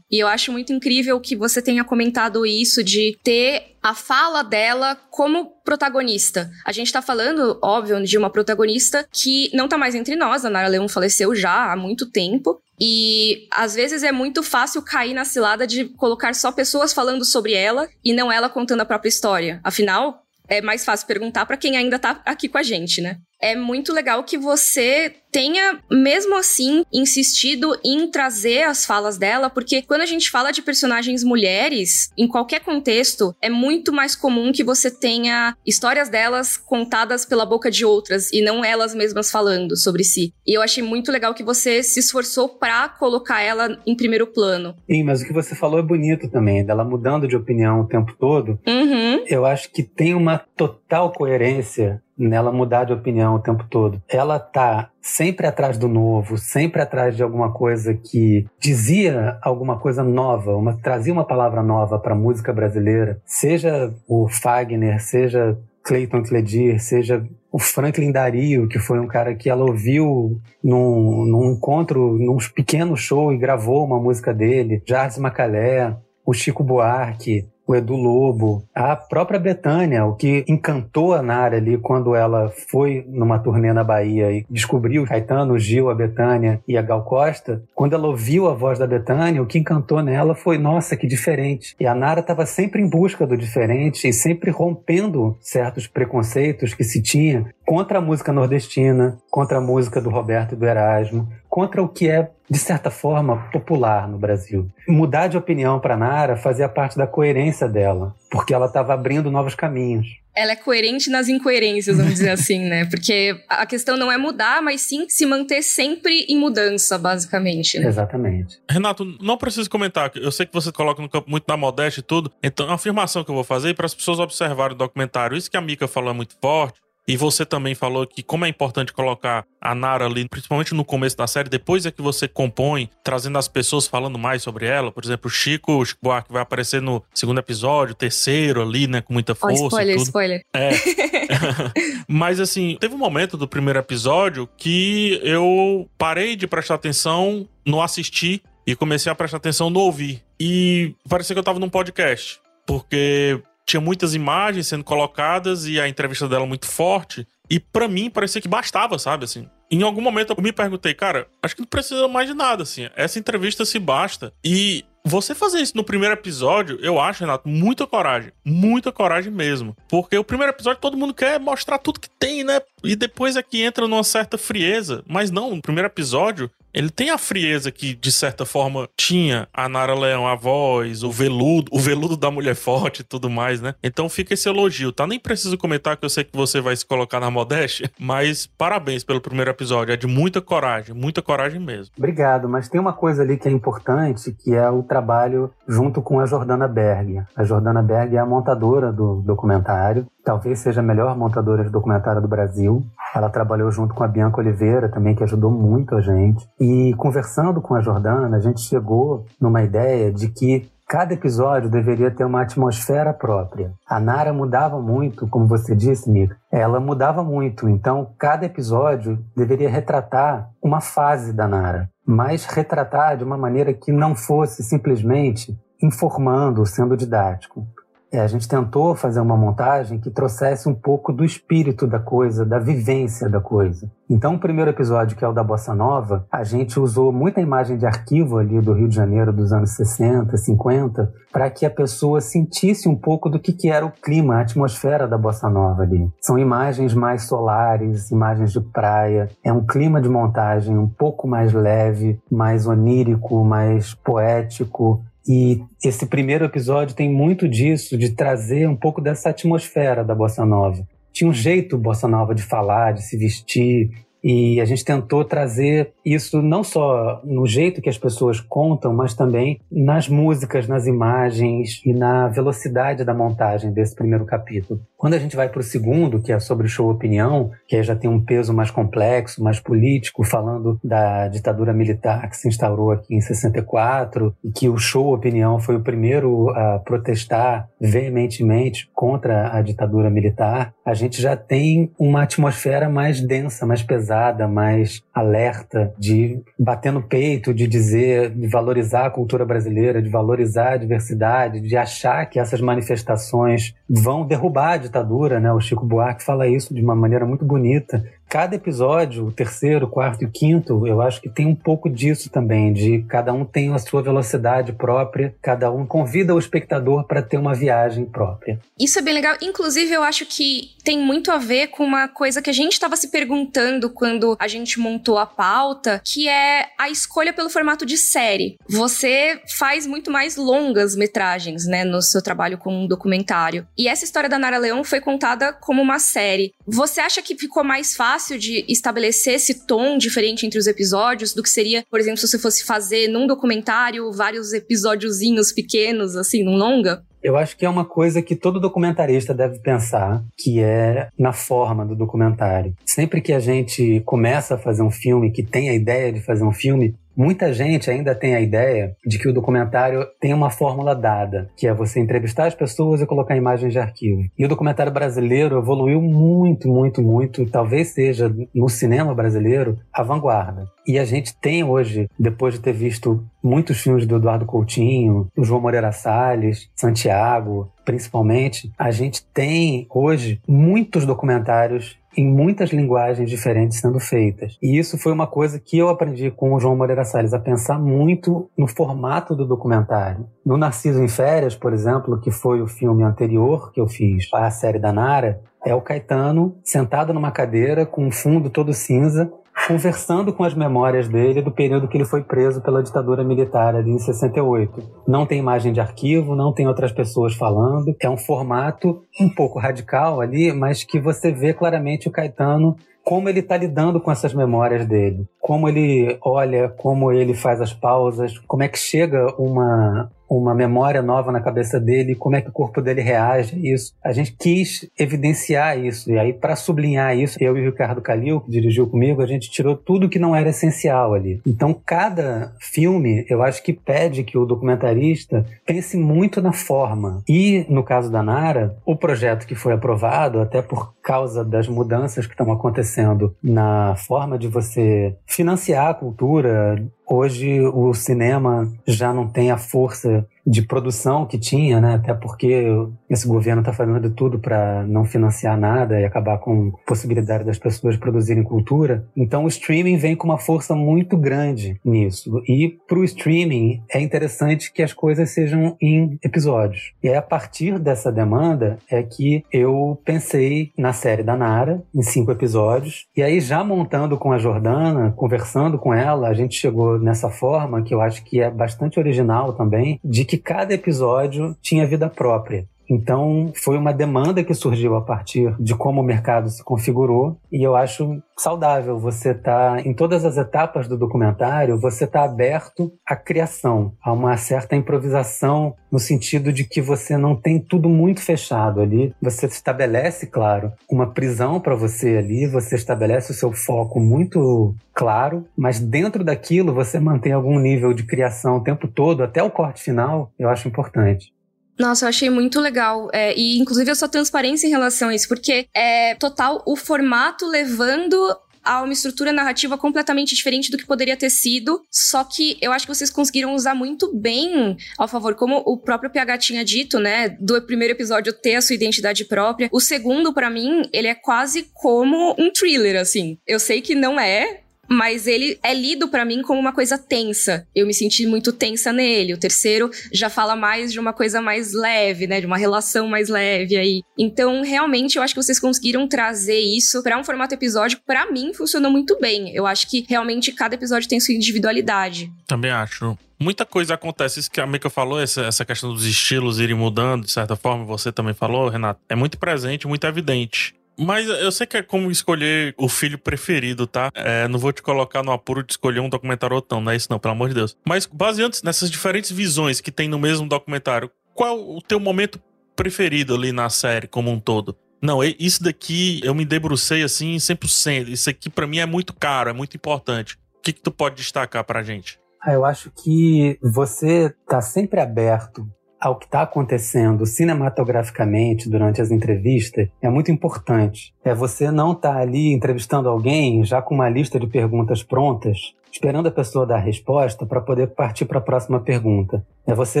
E eu acho muito incrível que você tenha comentado isso de ter a fala dela como protagonista. A gente tá falando, óbvio, de uma protagonista que não tá mais entre nós. A Nara Leon faleceu já há muito tempo. E às vezes é muito fácil cair na cilada de colocar só pessoas falando sobre ela e não ela contando a própria história. Afinal, é mais fácil perguntar para quem ainda tá aqui com a gente, né? É muito legal que você tenha, mesmo assim, insistido em trazer as falas dela, porque quando a gente fala de personagens mulheres, em qualquer contexto, é muito mais comum que você tenha histórias delas contadas pela boca de outras e não elas mesmas falando sobre si. E eu achei muito legal que você se esforçou para colocar ela em primeiro plano. Sim, mas o que você falou é bonito também, dela mudando de opinião o tempo todo. Uhum. Eu acho que tem uma total coerência nela mudar de opinião o tempo todo. Ela tá sempre atrás do novo, sempre atrás de alguma coisa que dizia alguma coisa nova, uma, trazia uma palavra nova para a música brasileira, seja o Fagner, seja Clayton Cledir, seja o Franklin Dario, que foi um cara que ela ouviu num, num encontro, num pequeno show e gravou uma música dele, Jardim Macalé, o Chico Buarque, o Edu Lobo, a própria Betânia, o que encantou a Nara ali quando ela foi numa turnê na Bahia e descobriu Caetano, Gil, a Betânia e a Gal Costa, quando ela ouviu a voz da Betânia, o que encantou nela foi, nossa, que diferente. E a Nara estava sempre em busca do diferente e sempre rompendo certos preconceitos que se tinha contra a música nordestina, contra a música do Roberto e do Erasmo, contra o que é, de certa forma, popular no Brasil. Mudar de opinião para Nara fazia parte da coerência dela, porque ela estava abrindo novos caminhos. Ela é coerente nas incoerências, vamos dizer assim, né? Porque a questão não é mudar, mas sim se manter sempre em mudança, basicamente. Né? Exatamente. Renato, não preciso comentar. Eu sei que você coloca no campo muito na modéstia e tudo. Então, é uma afirmação que eu vou fazer para as pessoas observarem o documentário. Isso que a Mika falou é muito forte. E você também falou que como é importante colocar a Nara ali, principalmente no começo da série, depois é que você compõe, trazendo as pessoas falando mais sobre ela. Por exemplo, o Chico, o Chico Buarque vai aparecer no segundo episódio, terceiro ali, né, com muita força. Oh, spoiler, spoiler. É. Mas assim, teve um momento do primeiro episódio que eu parei de prestar atenção no assistir e comecei a prestar atenção no ouvir. E parecia que eu tava num podcast. Porque tinha muitas imagens sendo colocadas e a entrevista dela muito forte. E para mim parecia que bastava, sabe? Assim, em algum momento eu me perguntei, cara, acho que não precisa mais de nada, assim. Essa entrevista se basta. E você fazer isso no primeiro episódio, eu acho, Renato, muita coragem. Muita coragem mesmo. Porque o primeiro episódio todo mundo quer mostrar tudo que tem, né? E depois é que entra numa certa frieza. Mas não, no primeiro episódio, ele tem a frieza que, de certa forma, tinha a Nara Leão, a voz, o veludo, o veludo da mulher forte e tudo mais, né? Então fica esse elogio, tá? Nem preciso comentar que eu sei que você vai se colocar na modéstia, mas parabéns pelo primeiro episódio. É de muita coragem, muita coragem mesmo. Obrigado, mas tem uma coisa ali que é importante, que é o trabalho junto com a Jordana Berg. A Jordana Berg é a montadora do documentário talvez seja a melhor montadora de documentário do Brasil. Ela trabalhou junto com a Bianca Oliveira também, que ajudou muito a gente. E conversando com a Jordana, a gente chegou numa ideia de que cada episódio deveria ter uma atmosfera própria. A Nara mudava muito, como você disse, Mika. Ela mudava muito, então cada episódio deveria retratar uma fase da Nara, mas retratar de uma maneira que não fosse simplesmente informando, sendo didático. É, a gente tentou fazer uma montagem que trouxesse um pouco do espírito da coisa, da vivência da coisa. Então, o primeiro episódio, que é o da Bossa Nova, a gente usou muita imagem de arquivo ali do Rio de Janeiro dos anos 60, 50, para que a pessoa sentisse um pouco do que, que era o clima, a atmosfera da Bossa Nova ali. São imagens mais solares, imagens de praia. É um clima de montagem um pouco mais leve, mais onírico, mais poético, e esse primeiro episódio tem muito disso, de trazer um pouco dessa atmosfera da bossa nova. Tinha um jeito bossa nova de falar, de se vestir, e a gente tentou trazer isso não só no jeito que as pessoas contam, mas também nas músicas, nas imagens e na velocidade da montagem desse primeiro capítulo. Quando a gente vai para o segundo, que é sobre o show Opinião, que já tem um peso mais complexo, mais político, falando da ditadura militar que se instaurou aqui em 64 e que o show Opinião foi o primeiro a protestar veementemente contra a ditadura militar, a gente já tem uma atmosfera mais densa, mais pesada, mais alerta, de bater no peito, de dizer, de valorizar a cultura brasileira, de valorizar a diversidade, de achar que essas manifestações vão derrubar a ditadura, né? O Chico Buarque fala isso de uma maneira muito bonita cada episódio, o terceiro, o quarto e o quinto, eu acho que tem um pouco disso também, de cada um tem a sua velocidade própria, cada um convida o espectador para ter uma viagem própria. Isso é bem legal. Inclusive, eu acho que tem muito a ver com uma coisa que a gente estava se perguntando quando a gente montou a pauta, que é a escolha pelo formato de série. Você faz muito mais longas metragens, né, no seu trabalho com um documentário. E essa história da Nara Leão foi contada como uma série. Você acha que ficou mais fácil fácil de estabelecer esse tom diferente entre os episódios do que seria, por exemplo, se você fosse fazer num documentário vários episódiozinhos pequenos, assim, num longa? Eu acho que é uma coisa que todo documentarista deve pensar, que é na forma do documentário. Sempre que a gente começa a fazer um filme, que tem a ideia de fazer um filme, Muita gente ainda tem a ideia de que o documentário tem uma fórmula dada, que é você entrevistar as pessoas e colocar imagens de arquivo. E o documentário brasileiro evoluiu muito, muito, muito, talvez seja no cinema brasileiro a vanguarda. E a gente tem hoje, depois de ter visto muitos filmes do Eduardo Coutinho, do João Moreira Salles, Santiago, principalmente, a gente tem hoje muitos documentários em muitas linguagens diferentes sendo feitas. E isso foi uma coisa que eu aprendi com o João Moreira Salles, a pensar muito no formato do documentário. No Narciso em Férias, por exemplo, que foi o filme anterior que eu fiz, a série da Nara, é o Caetano sentado numa cadeira com um fundo todo cinza conversando com as memórias dele do período que ele foi preso pela ditadura militar ali em 68. Não tem imagem de arquivo, não tem outras pessoas falando. É um formato um pouco radical ali, mas que você vê claramente o Caetano como ele está lidando com essas memórias dele, como ele olha, como ele faz as pausas, como é que chega uma uma memória nova na cabeça dele, como é que o corpo dele reage a isso. A gente quis evidenciar isso. E aí, para sublinhar isso, eu e o Ricardo Calil, que dirigiu comigo, a gente tirou tudo que não era essencial ali. Então, cada filme, eu acho que pede que o documentarista pense muito na forma. E, no caso da Nara, o projeto que foi aprovado, até por causa das mudanças que estão acontecendo na forma de você financiar a cultura, Hoje o cinema já não tem a força de produção que tinha, né? Até porque esse governo está fazendo de tudo para não financiar nada e acabar com a possibilidade das pessoas produzirem cultura. Então o streaming vem com uma força muito grande nisso. E para o streaming é interessante que as coisas sejam em episódios. E aí, a partir dessa demanda é que eu pensei na série da Nara, em cinco episódios. E aí, já montando com a Jordana, conversando com ela, a gente chegou nessa forma que eu acho que é bastante original também, de que cada episódio tinha vida própria. Então, foi uma demanda que surgiu a partir de como o mercado se configurou, e eu acho saudável você estar tá, em todas as etapas do documentário, você está aberto à criação, a uma certa improvisação, no sentido de que você não tem tudo muito fechado ali. Você estabelece, claro, uma prisão para você ali, você estabelece o seu foco muito claro, mas dentro daquilo você mantém algum nível de criação o tempo todo, até o corte final, eu acho importante. Nossa, eu achei muito legal. É, e, inclusive, a sua transparência em relação a isso, porque é total o formato levando a uma estrutura narrativa completamente diferente do que poderia ter sido. Só que eu acho que vocês conseguiram usar muito bem ao favor, como o próprio PH tinha dito, né? Do primeiro episódio ter a sua identidade própria. O segundo, para mim, ele é quase como um thriller, assim. Eu sei que não é, mas ele é lido para mim como uma coisa tensa. Eu me senti muito tensa nele. O terceiro já fala mais de uma coisa mais leve, né, de uma relação mais leve aí. Então, realmente eu acho que vocês conseguiram trazer isso para um formato episódio, para mim funcionou muito bem. Eu acho que realmente cada episódio tem sua individualidade. Também acho muita coisa acontece. Isso que a Mika falou, essa, essa questão dos estilos irem mudando, de certa forma, você também falou, Renato, é muito presente, muito evidente. Mas eu sei que é como escolher o filho preferido, tá? É, não vou te colocar no apuro de escolher um documentário ou não, não é isso não, pelo amor de Deus. Mas baseando nessas diferentes visões que tem no mesmo documentário, qual o teu momento preferido ali na série como um todo? Não, isso daqui eu me debrucei assim 100%. Isso aqui para mim é muito caro, é muito importante. O que, que tu pode destacar pra gente? Ah, eu acho que você tá sempre aberto ao que está acontecendo cinematograficamente durante as entrevistas é muito importante. É você não estar tá ali entrevistando alguém já com uma lista de perguntas prontas esperando a pessoa dar a resposta para poder partir para a próxima pergunta. É você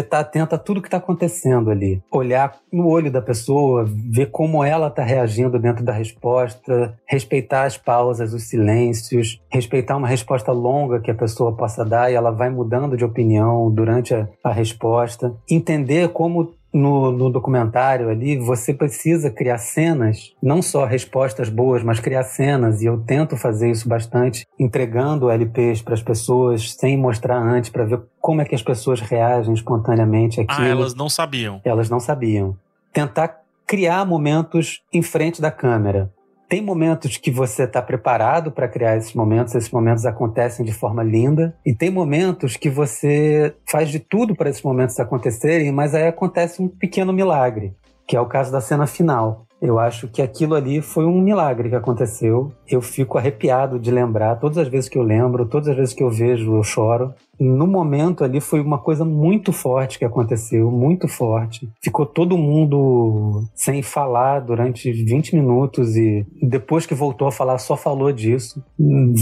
estar tá atento a tudo que está acontecendo ali, olhar no olho da pessoa, ver como ela está reagindo dentro da resposta, respeitar as pausas, os silêncios, respeitar uma resposta longa que a pessoa possa dar e ela vai mudando de opinião durante a, a resposta, entender como no, no, documentário ali, você precisa criar cenas, não só respostas boas, mas criar cenas, e eu tento fazer isso bastante, entregando LPs para as pessoas, sem mostrar antes, para ver como é que as pessoas reagem espontaneamente àquilo. Ah, elas não sabiam. Elas não sabiam. Tentar criar momentos em frente da câmera tem momentos que você está preparado para criar esses momentos, esses momentos acontecem de forma linda, e tem momentos que você faz de tudo para esses momentos acontecerem, mas aí acontece um pequeno milagre, que é o caso da cena final. Eu acho que aquilo ali foi um milagre que aconteceu. Eu fico arrepiado de lembrar. Todas as vezes que eu lembro, todas as vezes que eu vejo, eu choro no momento ali foi uma coisa muito forte que aconteceu, muito forte. Ficou todo mundo sem falar durante 20 minutos e depois que voltou a falar só falou disso.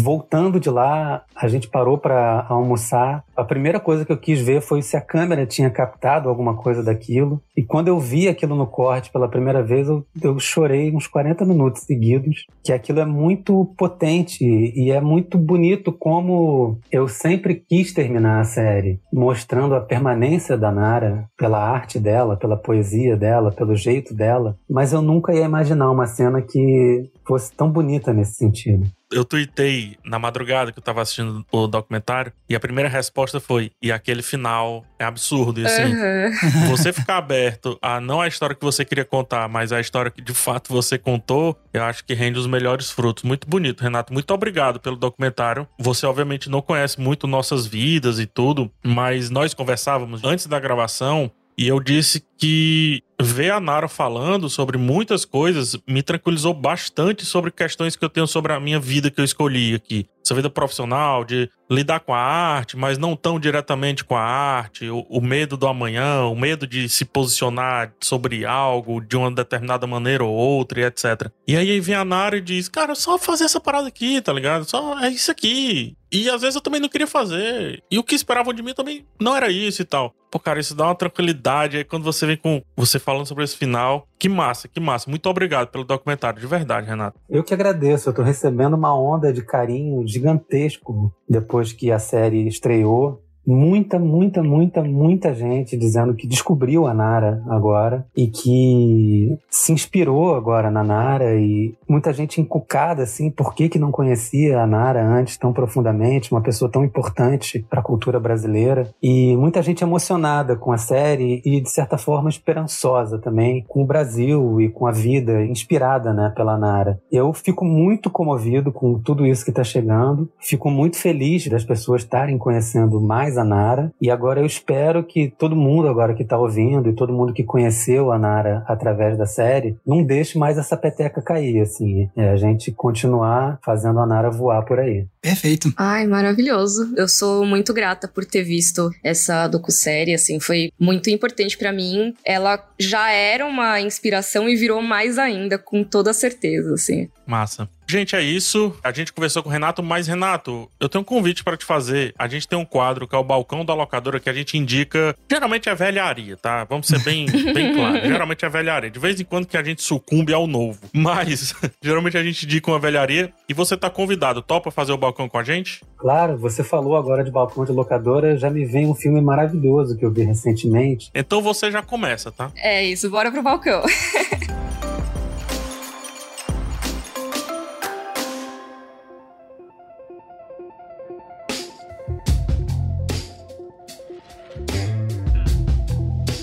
Voltando de lá, a gente parou para almoçar. A primeira coisa que eu quis ver foi se a câmera tinha captado alguma coisa daquilo. E quando eu vi aquilo no corte pela primeira vez, eu, eu chorei uns 40 minutos seguidos, que aquilo é muito potente e é muito bonito como eu sempre quis ter terminar a série mostrando a permanência da Nara pela arte dela, pela poesia dela, pelo jeito dela, mas eu nunca ia imaginar uma cena que fosse tão bonita nesse sentido eu tuitei na madrugada que eu tava assistindo o documentário e a primeira resposta foi: e aquele final é absurdo. E assim, uhum. você ficar aberto a não a história que você queria contar, mas a história que de fato você contou, eu acho que rende os melhores frutos. Muito bonito, Renato. Muito obrigado pelo documentário. Você, obviamente, não conhece muito nossas vidas e tudo, mas nós conversávamos antes da gravação e eu disse que ver a Nara falando sobre muitas coisas me tranquilizou bastante sobre questões que eu tenho sobre a minha vida que eu escolhi aqui. Essa vida profissional, de lidar com a arte, mas não tão diretamente com a arte, o, o medo do amanhã, o medo de se posicionar sobre algo de uma determinada maneira ou outra, e etc. E aí vem a Nara e diz: Cara, só fazer essa parada aqui, tá ligado? Só é isso aqui. E às vezes eu também não queria fazer. E o que esperavam de mim também não era isso e tal. Pô, cara, isso dá uma tranquilidade. Aí quando você vem com você falando sobre esse final, que massa, que massa. Muito obrigado pelo documentário, de verdade, Renato. Eu que agradeço. Eu tô recebendo uma onda de carinho gigantesco depois que a série estreou muita, muita, muita, muita gente dizendo que descobriu a Nara agora e que se inspirou agora na Nara e muita gente encucada assim, por que que não conhecia a Nara antes tão profundamente, uma pessoa tão importante para a cultura brasileira e muita gente emocionada com a série e de certa forma esperançosa também com o Brasil e com a vida inspirada, né, pela Nara. Eu fico muito comovido com tudo isso que está chegando, fico muito feliz das pessoas estarem conhecendo mais a Nara. E agora eu espero que todo mundo agora que está ouvindo e todo mundo que conheceu a Nara através da série não deixe mais essa peteca cair, assim. É a gente continuar fazendo a Nara voar por aí. Perfeito. Ai, maravilhoso. Eu sou muito grata por ter visto essa docu-série, assim, foi muito importante para mim. Ela já era uma inspiração e virou mais ainda, com toda certeza, assim. Massa. Gente, é isso. A gente conversou com o Renato, mas Renato, eu tenho um convite para te fazer. A gente tem um quadro que é o balcão da locadora que a gente indica. Geralmente é velharia, tá? Vamos ser bem, bem claros. Geralmente é velharia. De vez em quando que a gente sucumbe ao novo. Mas geralmente a gente indica uma velharia e você tá convidado. Topa fazer o balcão com a gente? Claro, você falou agora de balcão de locadora, já me vem um filme maravilhoso que eu vi recentemente. Então você já começa, tá? É isso, bora pro balcão.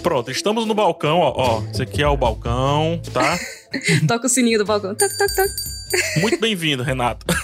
Pronto, estamos no balcão, ó. ó esse aqui é o balcão, tá? Toca o sininho do balcão. Toc, toc, toc. Muito bem-vindo, Renato.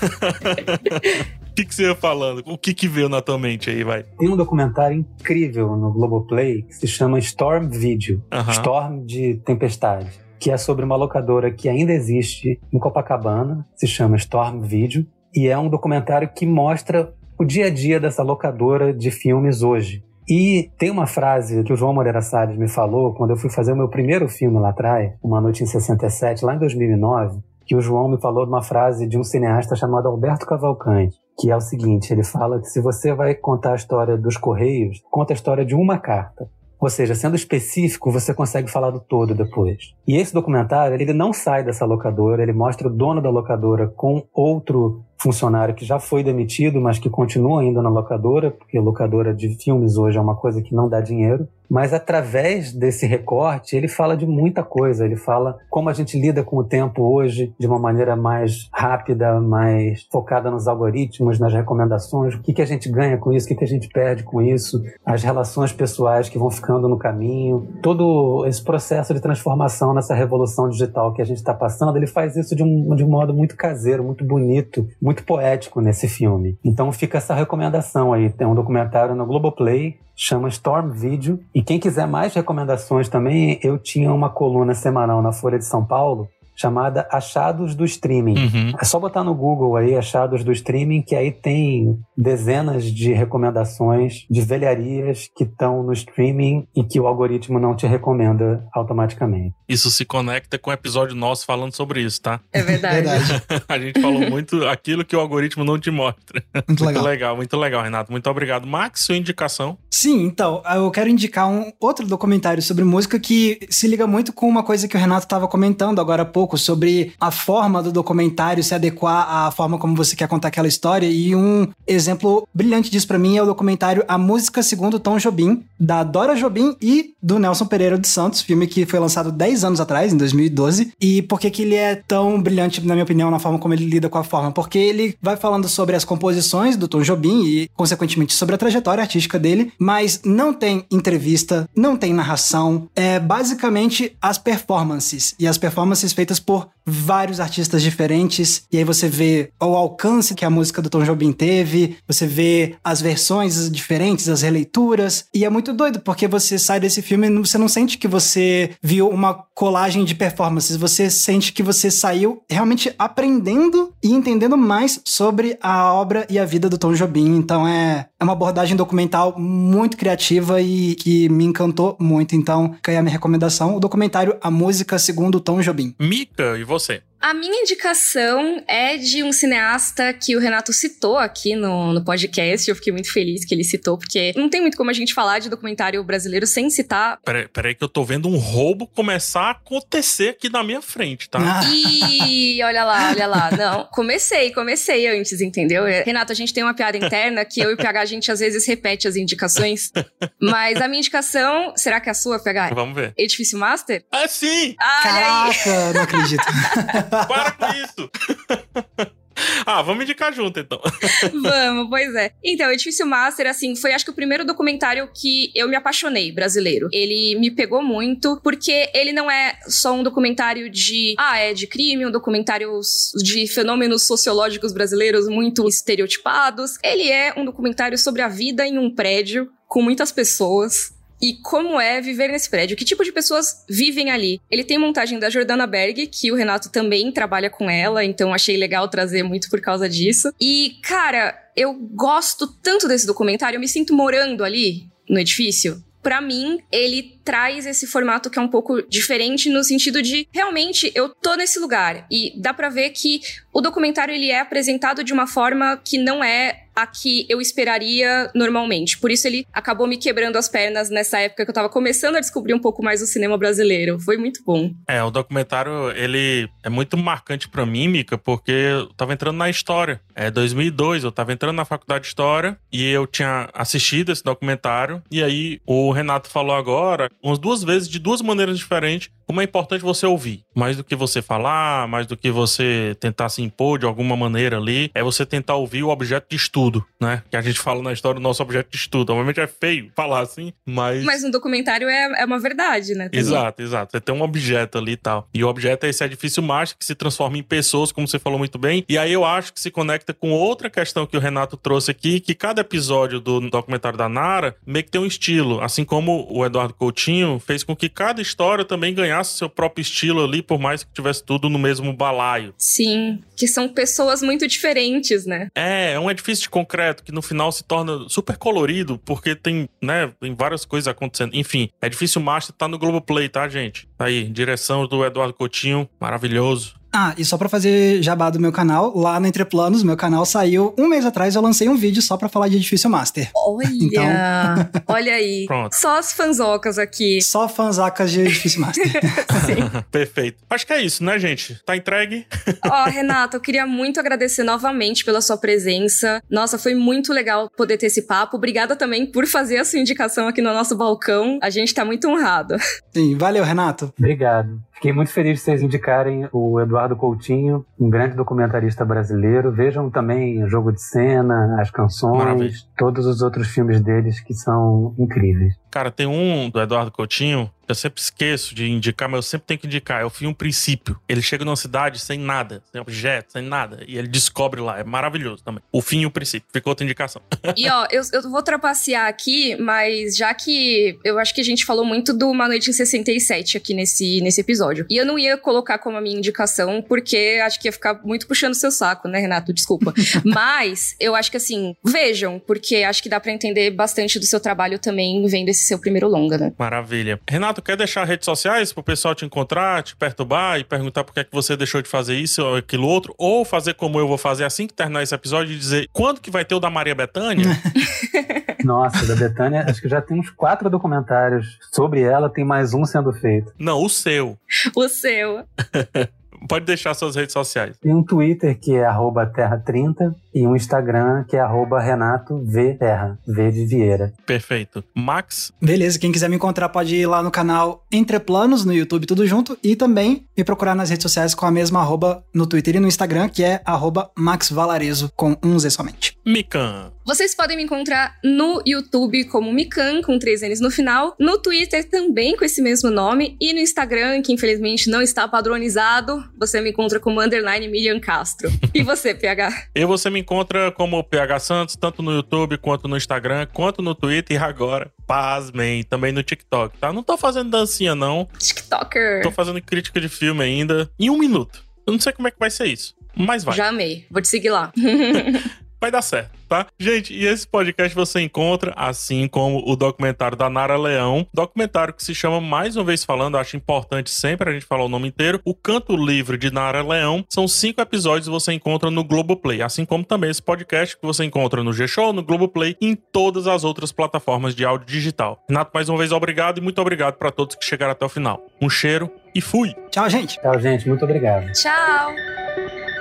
O que, que você ia falando? O que, que veio na tua mente aí, vai? Tem um documentário incrível no Globoplay que se chama Storm Video. Storm de tempestade. Que é sobre uma locadora que ainda existe em Copacabana. Se chama Storm Video. E é um documentário que mostra o dia a dia dessa locadora de filmes hoje. E tem uma frase que o João Moreira Salles me falou quando eu fui fazer o meu primeiro filme lá atrás, Uma Noite em 67, lá em 2009, que o João me falou de uma frase de um cineasta chamado Alberto Cavalcante, que é o seguinte, ele fala que se você vai contar a história dos Correios, conta a história de uma carta. Ou seja, sendo específico, você consegue falar do todo depois. E esse documentário, ele não sai dessa locadora, ele mostra o dono da locadora com outro funcionário que já foi demitido, mas que continua ainda na locadora, porque locadora de filmes hoje é uma coisa que não dá dinheiro. Mas através desse recorte, ele fala de muita coisa. Ele fala como a gente lida com o tempo hoje de uma maneira mais rápida, mais focada nos algoritmos, nas recomendações, o que, que a gente ganha com isso, o que, que a gente perde com isso, as relações pessoais que vão ficando no caminho. Todo esse processo de transformação nessa revolução digital que a gente está passando, ele faz isso de um, de um modo muito caseiro, muito bonito, muito poético nesse filme. Então fica essa recomendação aí. Tem um documentário no Globoplay chama Storm Video. E quem quiser mais recomendações também, eu tinha uma coluna semanal na Folha de São Paulo chamada Achados do Streaming. Uhum. É só botar no Google aí Achados do Streaming, que aí tem dezenas de recomendações de velharias que estão no streaming e que o algoritmo não te recomenda automaticamente. Isso se conecta com o episódio nosso falando sobre isso, tá? É verdade. verdade. A gente falou muito aquilo que o algoritmo não te mostra. Muito legal. muito legal, muito legal, Renato. Muito obrigado. Max, sua indicação? Sim, então, eu quero indicar um outro documentário sobre música que se liga muito com uma coisa que o Renato estava comentando agora há pouco pouco sobre a forma do documentário se adequar à forma como você quer contar aquela história. E um exemplo brilhante disso para mim é o documentário A Música Segundo Tom Jobim, da Dora Jobim e do Nelson Pereira dos Santos, filme que foi lançado 10 anos atrás, em 2012. E por que, que ele é tão brilhante, na minha opinião, na forma como ele lida com a forma? Porque ele vai falando sobre as composições do Tom Jobim e, consequentemente, sobre a trajetória artística dele, mas não tem entrevista, não tem narração, é basicamente as performances. E as performances feitas por vários artistas diferentes, e aí você vê o alcance que a música do Tom Jobim teve, você vê as versões diferentes, as releituras, e é muito doido, porque você sai desse filme e você não sente que você viu uma colagem de performances, você sente que você saiu realmente aprendendo e entendendo mais sobre a obra e a vida do Tom Jobim, então é, é uma abordagem documental muito criativa e que me encantou muito, então cai a minha recomendação, o documentário A Música Segundo Tom Jobim. Mica, você? A minha indicação é de um cineasta que o Renato citou aqui no, no podcast. Eu fiquei muito feliz que ele citou, porque não tem muito como a gente falar de documentário brasileiro sem citar. Peraí, peraí que eu tô vendo um roubo começar a acontecer aqui na minha frente, tá? Ah. E olha lá, olha lá. Não, comecei, comecei antes, entendeu? Renato, a gente tem uma piada interna que eu e o PH a gente às vezes repete as indicações. Mas a minha indicação, será que é a sua, PH? Vamos ver. Edifício Master? Ah, sim! Caraca, não acredito. Para com isso! Ah, vamos indicar junto, então. vamos, pois é. Então, o Edifício Master, assim, foi acho que o primeiro documentário que eu me apaixonei, brasileiro. Ele me pegou muito, porque ele não é só um documentário de, ah, é de crime, um documentário de fenômenos sociológicos brasileiros muito estereotipados. Ele é um documentário sobre a vida em um prédio com muitas pessoas e como é viver nesse prédio, que tipo de pessoas vivem ali. Ele tem montagem da Jordana Berg, que o Renato também trabalha com ela, então achei legal trazer muito por causa disso. E, cara, eu gosto tanto desse documentário, eu me sinto morando ali no edifício. Para mim, ele traz esse formato que é um pouco diferente no sentido de realmente eu tô nesse lugar e dá para ver que o documentário ele é apresentado de uma forma que não é a que eu esperaria normalmente. Por isso ele acabou me quebrando as pernas nessa época que eu tava começando a descobrir um pouco mais o cinema brasileiro. Foi muito bom. É, o documentário, ele é muito marcante para mim, Mica, porque eu tava entrando na história. É 2002, eu tava entrando na faculdade de história e eu tinha assistido esse documentário e aí o Renato falou agora umas duas vezes de duas maneiras diferentes como é importante você ouvir. Mais do que você falar, mais do que você tentar se impor de alguma maneira ali, é você tentar ouvir o objeto de estudo, né? Que a gente fala na história do nosso objeto de estudo. Obviamente é feio falar assim, mas. Mas um documentário é, é uma verdade, né? Também. Exato, exato. Você tem um objeto ali e tal. E o objeto é esse edifício mágico que se transforma em pessoas, como você falou muito bem. E aí eu acho que se conecta com outra questão que o Renato trouxe aqui, que cada episódio do documentário da Nara meio que tem um estilo. Assim como o Eduardo Coutinho fez com que cada história também ganhasse criasse seu próprio estilo ali, por mais que tivesse tudo no mesmo balaio. Sim, que são pessoas muito diferentes, né? É, é um edifício de concreto que no final se torna super colorido, porque tem, né, tem várias coisas acontecendo. Enfim, Edifício Master tá no Globoplay, tá, gente? Tá aí, direção do Eduardo Coutinho, maravilhoso. Ah, e só pra fazer jabá do meu canal, lá no Entre Planos, meu canal saiu um mês atrás, eu lancei um vídeo só pra falar de Edifício Master. Olha, então... olha aí. Pronto. Só as fanzocas aqui. Só fanzacas de Edifício Master. Sim. Perfeito. Acho que é isso, né, gente? Tá entregue? Ó, oh, Renato, eu queria muito agradecer novamente pela sua presença. Nossa, foi muito legal poder ter esse papo. Obrigada também por fazer a sua indicação aqui no nosso balcão. A gente tá muito honrado. Sim, valeu, Renato. Obrigado. Fiquei muito feliz de vocês indicarem o Eduardo Coutinho, um grande documentarista brasileiro. Vejam também o Jogo de Cena, as canções, Maravilha. todos os outros filmes deles que são incríveis. Cara, tem um do Eduardo Coutinho, eu sempre esqueço de indicar, mas eu sempre tenho que indicar. É o filme Princípio. Ele chega numa cidade sem nada, sem objeto, sem nada. E ele descobre lá. É maravilhoso também. O fim e o princípio. Ficou outra indicação. E ó, eu, eu vou trapacear aqui, mas já que eu acho que a gente falou muito do Uma Noite em 67 aqui nesse, nesse episódio. E eu não ia colocar como a minha indicação, porque acho que ia ficar muito puxando o seu saco, né, Renato? Desculpa. mas eu acho que assim, vejam, porque acho que dá para entender bastante do seu trabalho também vendo esse seu primeiro longa, né? Maravilha. Renato, quer deixar redes sociais pro pessoal te encontrar, te perturbar e perguntar por que é que você deixou de fazer isso ou aquilo outro? Ou fazer como eu vou fazer assim que terminar esse episódio e dizer quando que vai ter o da Maria Bethânia? Nossa, da Betânia, acho que já tem uns quatro documentários sobre ela, tem mais um sendo feito. Não, o seu. O seu. Pode deixar suas redes sociais. Tem um Twitter que é terra30 e um Instagram que é Renato V de Vieira. Perfeito. Max? Beleza, quem quiser me encontrar pode ir lá no canal Entre Planos, no YouTube, tudo junto, e também me procurar nas redes sociais com a mesma arroba no Twitter e no Instagram, que é arroba Max Valarezo, com um Z somente. Mikan. Vocês podem me encontrar no YouTube como Mikan, com três N's no final, no Twitter também com esse mesmo nome, e no Instagram, que infelizmente não está padronizado, você me encontra como underline Miriam Castro. E você, PH? E você me encontra como PH Santos, tanto no YouTube, quanto no Instagram, quanto no Twitter e agora, pasmem, também no TikTok, tá? Não tô fazendo dancinha, não. TikToker. Tô fazendo crítica de filme ainda, em um minuto. Eu não sei como é que vai ser isso, mas vai. Já amei. Vou te seguir lá. vai dar certo, tá? Gente, e esse podcast você encontra, assim como o documentário da Nara Leão, documentário que se chama Mais Uma Vez Falando, acho importante sempre a gente falar o nome inteiro, O Canto Livre de Nara Leão. São cinco episódios que você encontra no Globoplay, assim como também esse podcast que você encontra no G-Show, no Globoplay e em todas as outras plataformas de áudio digital. Renato, mais uma vez, obrigado e muito obrigado para todos que chegaram até o final. Um cheiro e fui! Tchau, gente! Tchau, gente. Muito obrigado. Tchau!